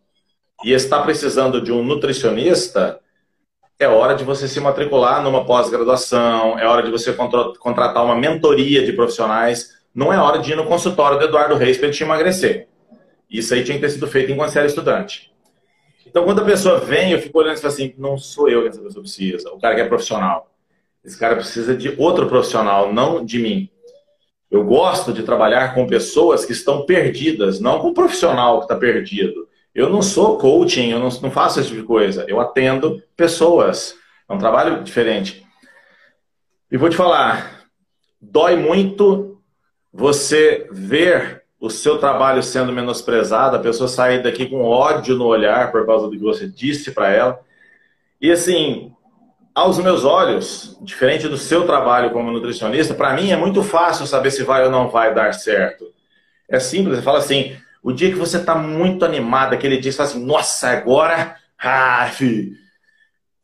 e está precisando de um nutricionista, é hora de você se matricular numa pós-graduação, é hora de você contratar uma mentoria de profissionais, não é hora de ir no consultório do Eduardo Reis para ele te emagrecer. Isso aí tinha que ter sido feito enquanto você era estudante. Então, quando a pessoa vem, eu fico olhando e falo assim, não sou eu que essa pessoa precisa, o cara que é profissional. Esse cara precisa de outro profissional, não de mim. Eu gosto de trabalhar com pessoas que estão perdidas, não com um profissional que está perdido. Eu não sou coaching, eu não, não faço esse tipo de coisa. Eu atendo pessoas. É um trabalho diferente. E vou te falar, dói muito você ver o seu trabalho sendo menosprezado, a pessoa sair daqui com ódio no olhar por causa do que você disse para ela. E assim, aos meus olhos, diferente do seu trabalho como nutricionista, para mim é muito fácil saber se vai ou não vai dar certo. É simples, você fala assim, o dia que você está muito animado, aquele dia você fala assim, nossa, agora, ah, filho,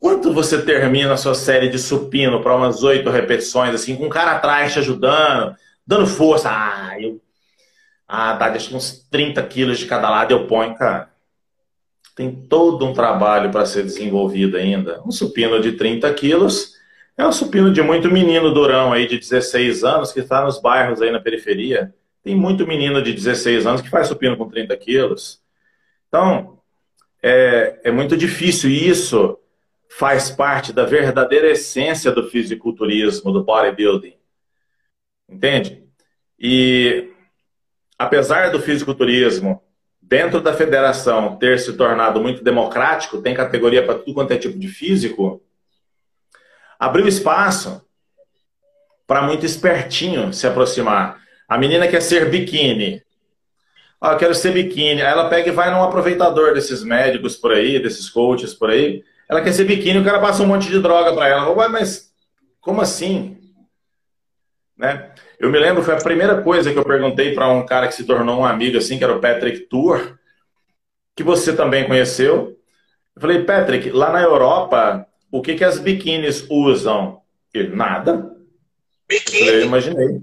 quanto você termina a sua série de supino para umas oito repetições, assim, com um cara atrás te ajudando, dando força, ah, eu, ah, tá, deixa uns 30 quilos de cada lado eu ponho, cara. Tem todo um trabalho para ser desenvolvido ainda. Um supino de 30 quilos é um supino de muito menino durão aí de 16 anos que está nos bairros aí na periferia. Tem muito menino de 16 anos que faz supino com 30 quilos. Então, é, é muito difícil. E isso faz parte da verdadeira essência do fisiculturismo, do bodybuilding. Entende? E apesar do fisiculturismo dentro da federação ter se tornado muito democrático, tem categoria para tudo quanto é tipo de físico, abriu espaço para muito espertinho se aproximar. A menina quer ser biquíni. Ah, eu quero ser biquíni. Aí ela pega e vai num aproveitador desses médicos por aí, desses coaches por aí. Ela quer ser biquíni, o cara passa um monte de droga para ela. Ué, mas como assim? Né? Eu me lembro, foi a primeira coisa que eu perguntei para um cara que se tornou um amigo, assim, que era o Patrick Tour, que você também conheceu. Eu falei, Patrick, lá na Europa, o que, que as biquínis usam? Ele, nada. Biquíni? Eu, falei, imaginei.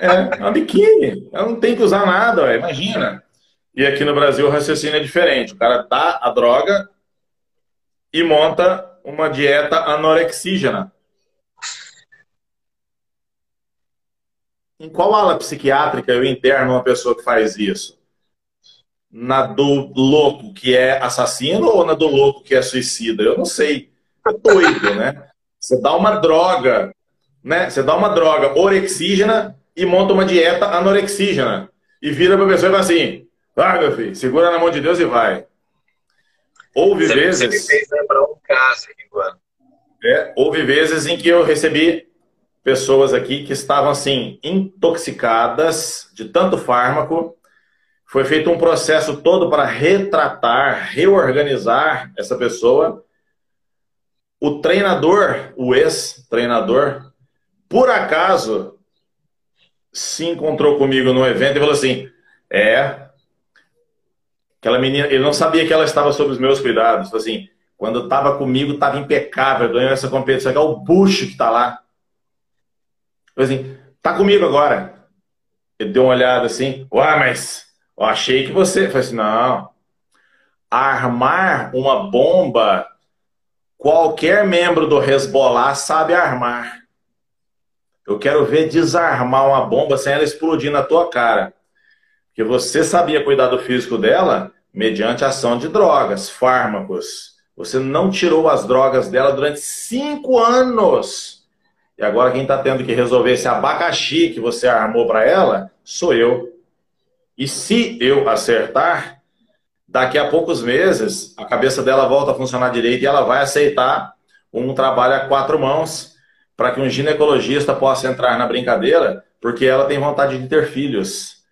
É, uma biquíni. Ela não tem que usar nada, ué, imagina. E aqui no Brasil o raciocínio é diferente. O cara dá a droga e monta uma dieta anorexígena. Em qual ala psiquiátrica eu interno uma pessoa que faz isso? Na do louco que é assassino ou na do louco que é suicida? Eu não sei. É doido, né? Você dá uma droga, né? Você dá uma droga orexígena e monta uma dieta anorexígena. E vira para a pessoa e fala assim: vai, meu filho, segura na mão de Deus e vai. Houve você, vezes. Você me fez lembrar um caso aqui, É, houve vezes em que eu recebi pessoas aqui que estavam assim intoxicadas de tanto fármaco. Foi feito um processo todo para retratar, reorganizar essa pessoa. O treinador, o ex-treinador, por acaso se encontrou comigo no evento e falou assim: É, aquela menina, ele não sabia que ela estava sob os meus cuidados. Falou assim: quando estava comigo, estava impecável, ganhou essa competição. É o bucho que está lá. Falei assim: tá comigo agora. Ele deu uma olhada assim: Ué, mas eu achei que você. Falei assim: não. armar uma bomba, qualquer membro do Hezbollah sabe armar. Eu quero ver desarmar uma bomba sem ela explodir na tua cara. Porque você sabia cuidar do físico dela mediante ação de drogas, fármacos. Você não tirou as drogas dela durante cinco anos. E agora quem está tendo que resolver esse abacaxi que você armou para ela sou eu. E se eu acertar, daqui a poucos meses a cabeça dela volta a funcionar direito e ela vai aceitar um trabalho a quatro mãos para que um ginecologista possa entrar na brincadeira, porque ela tem vontade de ter filhos.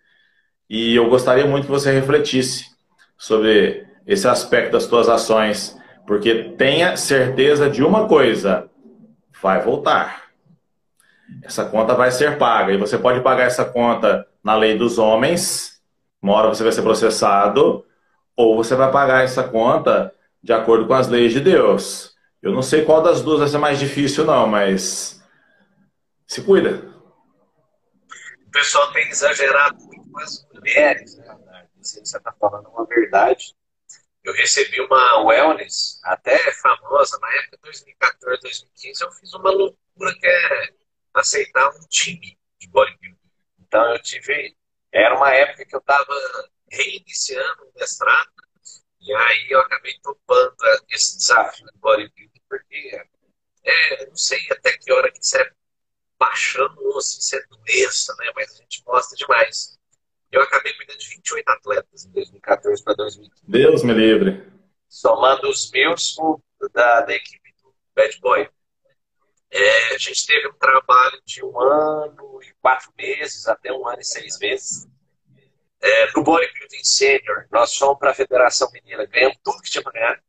E eu gostaria muito que você refletisse sobre esse aspecto das suas ações, porque tenha certeza de uma coisa: vai voltar. Essa conta vai ser paga e você pode pagar essa conta na lei dos homens, uma hora você vai ser processado, ou você vai pagar essa conta de acordo com as leis de Deus. Eu não sei qual das duas vai ser mais difícil, não, mas se cuida. O pessoal tem exagerado muito com as mulheres, né? Você está falando uma verdade. Eu recebi uma wellness, até famosa, na época de 2014, 2015, eu fiz uma loucura que é aceitar um time de bodybuilding. Então eu tive. Era uma época que eu estava reiniciando o mestrado, e aí eu acabei topando esse desafio de bodybuilding, porque é, não sei até que hora que isso é baixando ou se isso é doença, né? Mas a gente gosta demais. Eu acabei cuidando de 28 atletas em 2014 para 2015. Deus me livre. Somando os meus da, da equipe do Bad Boy. É, a gente teve um trabalho de um ano e quatro meses, até um ano e seis meses. É, no bodybuilding sênior, nós fomos para a Federação Mineira, ganhamos tudo que tinha para ganhar.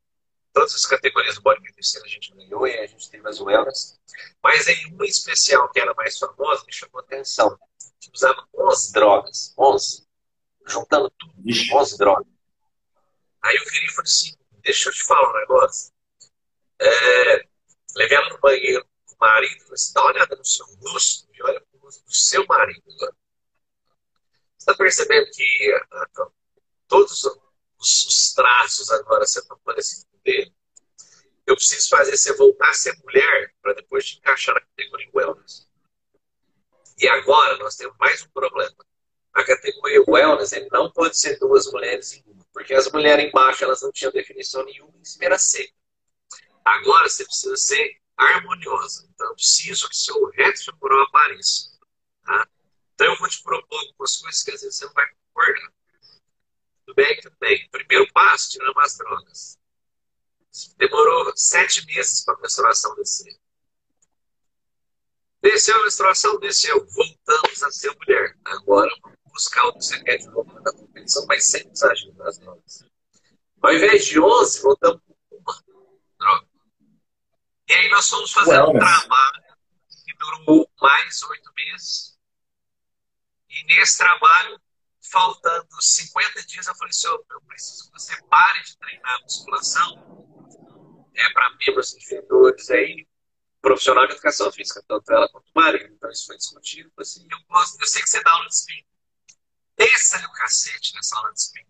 Todas as categorias do bodybuilding sênior a gente ganhou e a gente teve as wellness. Mas em uma especial, que era mais famosa, me chamou a atenção. Que usava 11 drogas, 11. Juntando tudo, Ixi. 11 drogas. Aí eu virei e falei assim, deixa eu te falar um negócio. É, levei ela no banheiro, marido, você dá uma olhada no seu rosto e olha para o rosto do seu marido. Você está percebendo que uh, todos os, os, traços agora você estão parecidos com dele? Eu preciso fazer você voltar a ser mulher para depois te encaixar na categoria wellness. E agora nós temos mais um problema. A categoria wellness ele não pode ser duas mulheres em uma, porque as mulheres embaixo elas não tinham definição nenhuma, em cima era seca. Agora você precisa ser harmoniosa. Então, eu preciso que seu reto temporal apareça. Tá? Então, eu vou te propor algumas coisas que às vezes você não vai concordar. Tudo bem? Tudo bem. Primeiro passo, tirando as drogas. Demorou sete meses para a menstruação descer. Desceu a menstruação? Desceu. Voltamos a ser mulher. Agora, vamos buscar o que você quer de novo na competição, mas sem exagero das drogas. Ao invés de 11, voltamos com. E aí nós fomos fazer um trabalho que durou mais oito meses. E nesse trabalho, faltando 50 dias, eu falei, senhor, eu preciso que você pare de treinar musculação. É para membros inferiores aí, profissional de educação física, tanto ela quanto o marido. Então isso foi discutido. Eu, assim, eu, gosto, eu sei que você dá aula de spin. Desça-lhe o cacete nessa aula de spin.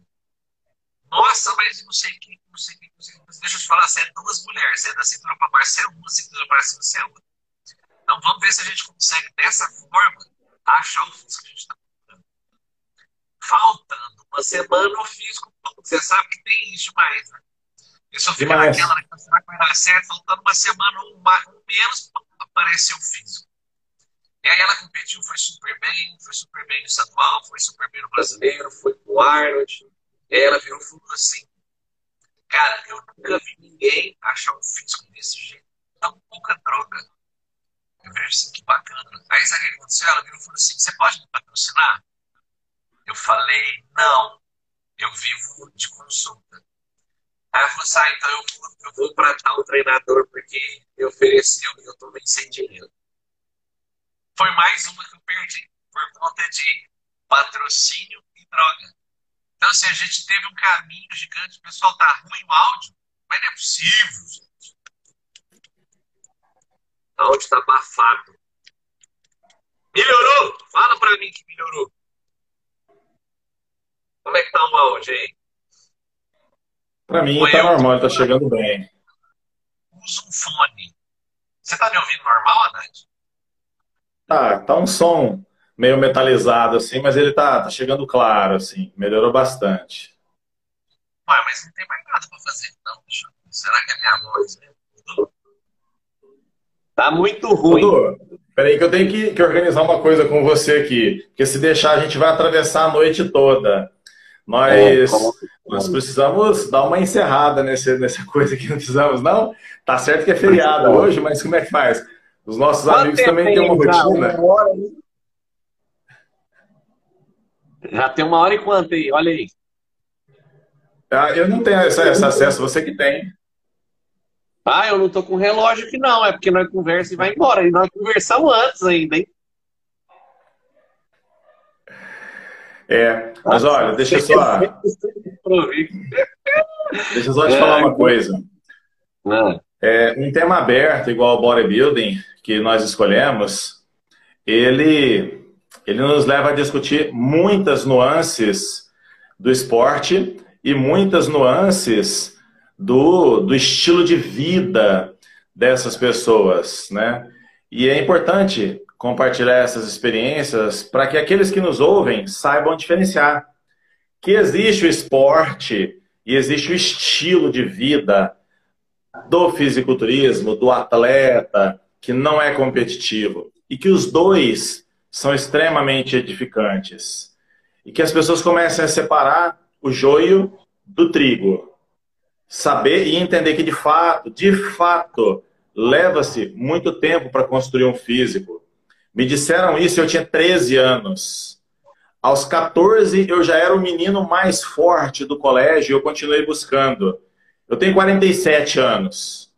Nossa, mas não sei quem, não sei quem, não sei quem. Deixa eu te falar, você é duas mulheres, você é da cintura para baixo, você é uma, cintura para cima, você é outra. Então vamos ver se a gente consegue, dessa forma, achar o físico que a gente está procurando. Faltando uma semana, o físico, você sabe que tem isso mais, né? Isso fica Demais. naquela, né, você vai cuidar certo, faltando uma semana ou um, um menos, aparece o físico. E aí ela competiu, foi super bem, foi super bem no estadual, foi super bem no brasileiro, foi pro Arnold ela virou e falou assim: Cara, eu nunca vi ninguém achar um físico desse jeito, tão pouca droga. Eu vejo assim, que bacana. Aí sabe o que aconteceu? Ela virou e falou assim: Você pode me patrocinar? Eu falei: Não, eu vivo de consulta. Aí ela falou assim: ah, então eu vou, vou para tal treinador porque me ofereceu e eu tomei sem dinheiro. Foi mais uma que eu perdi por conta de patrocínio e droga. Então, assim, a gente teve um caminho gigante. O pessoal tá ruim o áudio, mas não é possível, gente. O áudio tá abafado. Melhorou? Fala pra mim que melhorou. Como é que tá o áudio aí? Para mim está normal, está chegando bem. Usa um fone. Você está me ouvindo normal, Haddad? Tá, tá um som meio metalizado assim, mas ele tá, tá chegando claro assim, melhorou bastante. Ué, mas não tem mais nada para fazer não, bicho. Será que é minha voz mesmo? Tá muito ruim. Dudu, peraí que eu tenho que, que, organizar uma coisa com você aqui, porque se deixar a gente vai atravessar a noite toda. Nós, é, nós precisamos dar uma encerrada nesse, nessa coisa que não precisamos, não? Tá certo que é feriado hoje, mas como é que faz? Os nossos amigos também têm uma rotina. Uma hora, já tem uma hora e quanto aí? Olha aí. Ah, eu não tenho esse, esse, acesso, você que tem. Ah, eu não tô com relógio aqui não, é porque nós conversa e vai embora. E nós conversamos antes ainda, hein? É, mas olha, deixa eu só. deixa eu só te falar uma coisa. Ah. É, um tema aberto, igual o bodybuilding, que nós escolhemos, ele, ele nos leva a discutir muitas nuances do esporte e muitas nuances do, do estilo de vida dessas pessoas, né? E é importante compartilhar essas experiências para que aqueles que nos ouvem saibam diferenciar que existe o esporte e existe o estilo de vida do fisiculturismo, do atleta, que não é competitivo. E que os dois são extremamente edificantes. E que as pessoas comecem a separar o joio do trigo. Saber e entender que, de fato, de fato, leva-se muito tempo para construir um físico. Me disseram isso, eu tinha 13 anos. Aos 14, eu já era o menino mais forte do colégio e eu continuei buscando. Eu tenho 47 anos.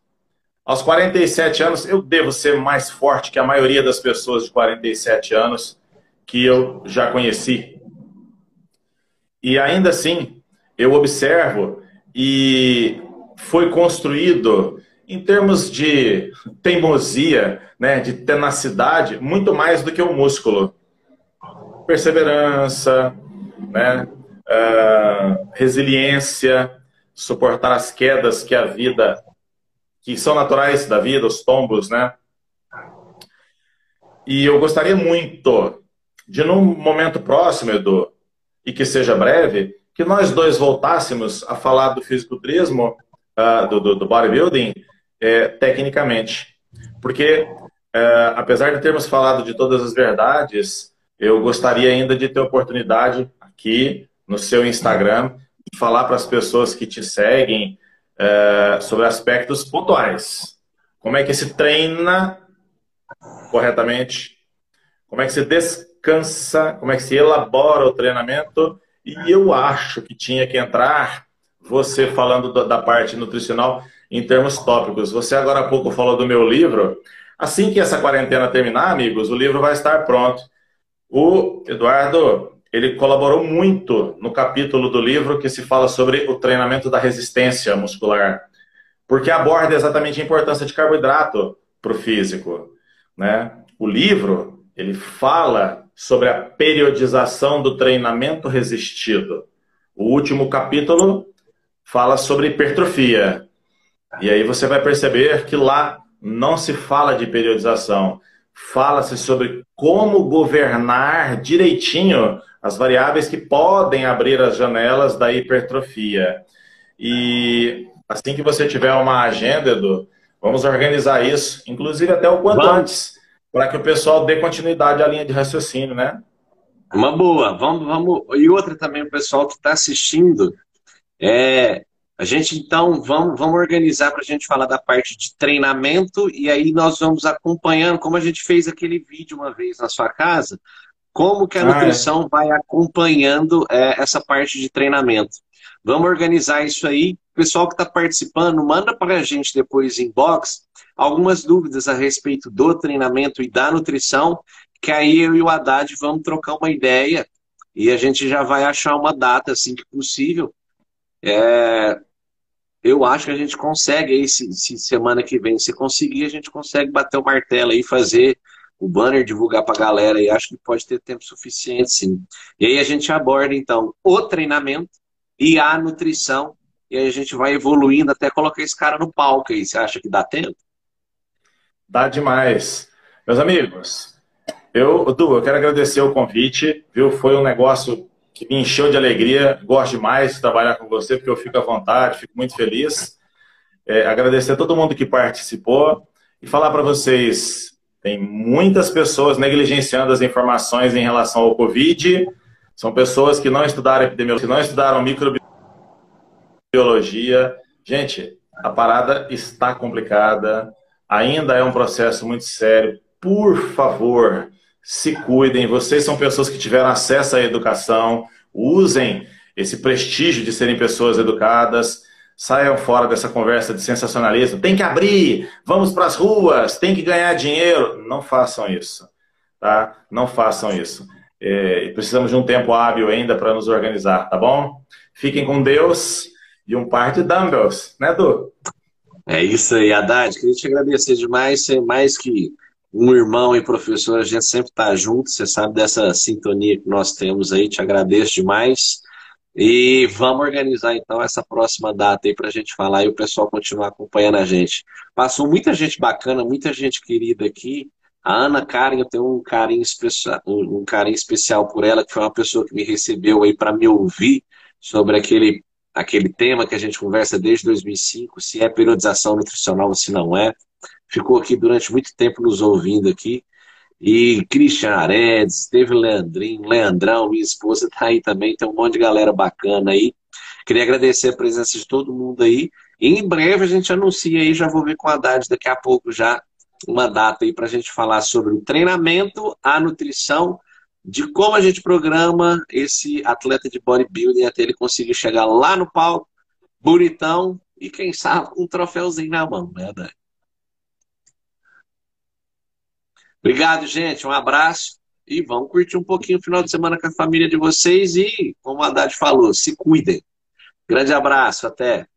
Aos 47 anos, eu devo ser mais forte que a maioria das pessoas de 47 anos que eu já conheci. E ainda assim, eu observo e foi construído em termos de teimosia, né, de tenacidade, muito mais do que o músculo. Perseverança, né, uh, resiliência, suportar as quedas que a vida, que são naturais da vida, os tombos, né? E eu gostaria muito de, num momento próximo, Edu, e que seja breve, que nós dois voltássemos a falar do fisiculturismo, uh, do, do, do bodybuilding, é, tecnicamente. Porque, é, apesar de termos falado de todas as verdades, eu gostaria ainda de ter oportunidade aqui no seu Instagram de falar para as pessoas que te seguem é, sobre aspectos pontuais. Como é que se treina corretamente? Como é que se descansa? Como é que se elabora o treinamento? E eu acho que tinha que entrar você falando da parte nutricional em termos tópicos. Você agora há pouco falou do meu livro. Assim que essa quarentena terminar, amigos, o livro vai estar pronto. O Eduardo, ele colaborou muito no capítulo do livro que se fala sobre o treinamento da resistência muscular, porque aborda exatamente a importância de carboidrato para o físico. Né? O livro, ele fala sobre a periodização do treinamento resistido. O último capítulo fala sobre hipertrofia. E aí você vai perceber que lá não se fala de periodização, fala-se sobre como governar direitinho as variáveis que podem abrir as janelas da hipertrofia. E assim que você tiver uma agenda, Edu, vamos organizar isso, inclusive até o quanto vamos. antes, para que o pessoal dê continuidade à linha de raciocínio, né? Uma boa, vamos, vamos. E outra também, o pessoal que está assistindo, é, a gente, então, vamos, vamos organizar para a gente falar da parte de treinamento e aí nós vamos acompanhando, como a gente fez aquele vídeo uma vez na sua casa, como que a ah, é. nutrição vai acompanhando é, essa parte de treinamento. Vamos organizar isso aí. O pessoal que está participando, manda para a gente depois em box algumas dúvidas a respeito do treinamento e da nutrição, que aí eu e o Haddad vamos trocar uma ideia e a gente já vai achar uma data assim que possível é, eu acho que a gente consegue aí, se, se, semana que vem, se conseguir, a gente consegue bater o martelo aí, fazer o banner, divulgar para a galera e acho que pode ter tempo suficiente, sim. E aí a gente aborda, então, o treinamento e a nutrição e aí a gente vai evoluindo até colocar esse cara no palco aí. Você acha que dá tempo? Dá demais. Meus amigos, eu, Du, eu quero agradecer o convite, viu? Foi um negócio que me encheu de alegria. Gosto demais de trabalhar com você, porque eu fico à vontade, fico muito feliz. É, agradecer a todo mundo que participou e falar para vocês: tem muitas pessoas negligenciando as informações em relação ao Covid. São pessoas que não estudaram epidemiologia, que não estudaram microbiologia. Gente, a parada está complicada, ainda é um processo muito sério. Por favor, se cuidem. Vocês são pessoas que tiveram acesso à educação, usem esse prestígio de serem pessoas educadas. Saiam fora dessa conversa de sensacionalismo. Tem que abrir, vamos para as ruas, tem que ganhar dinheiro. Não façam isso, tá? Não façam isso. É, precisamos de um tempo hábil ainda para nos organizar, tá bom? Fiquem com Deus e um par de dumbbells, né, Du? É isso aí, Haddad. Queria te agradecer demais. Ser mais que um irmão e professor, a gente sempre está junto. Você sabe dessa sintonia que nós temos aí. Te agradeço demais. E vamos organizar então essa próxima data aí para a gente falar e o pessoal continuar acompanhando a gente. Passou muita gente bacana, muita gente querida aqui. A Ana Karen, eu tenho um carinho especial, um carinho especial por ela, que foi uma pessoa que me recebeu aí para me ouvir sobre aquele, aquele tema que a gente conversa desde 2005, se é periodização nutricional ou se não é. Ficou aqui durante muito tempo nos ouvindo aqui. E Christian Aredes, teve Leandrinho, Leandrão, minha esposa tá aí também, tem um monte de galera bacana aí. Queria agradecer a presença de todo mundo aí. E em breve a gente anuncia aí, já vou ver com a Haddad daqui a pouco já uma data aí para a gente falar sobre o treinamento, a nutrição, de como a gente programa esse atleta de bodybuilding até ele conseguir chegar lá no palco, bonitão, e quem sabe um troféuzinho na mão, né, Haddad? Obrigado, gente. Um abraço. E vamos curtir um pouquinho o final de semana com a família de vocês. E, como a Haddad falou, se cuidem. Grande abraço. Até.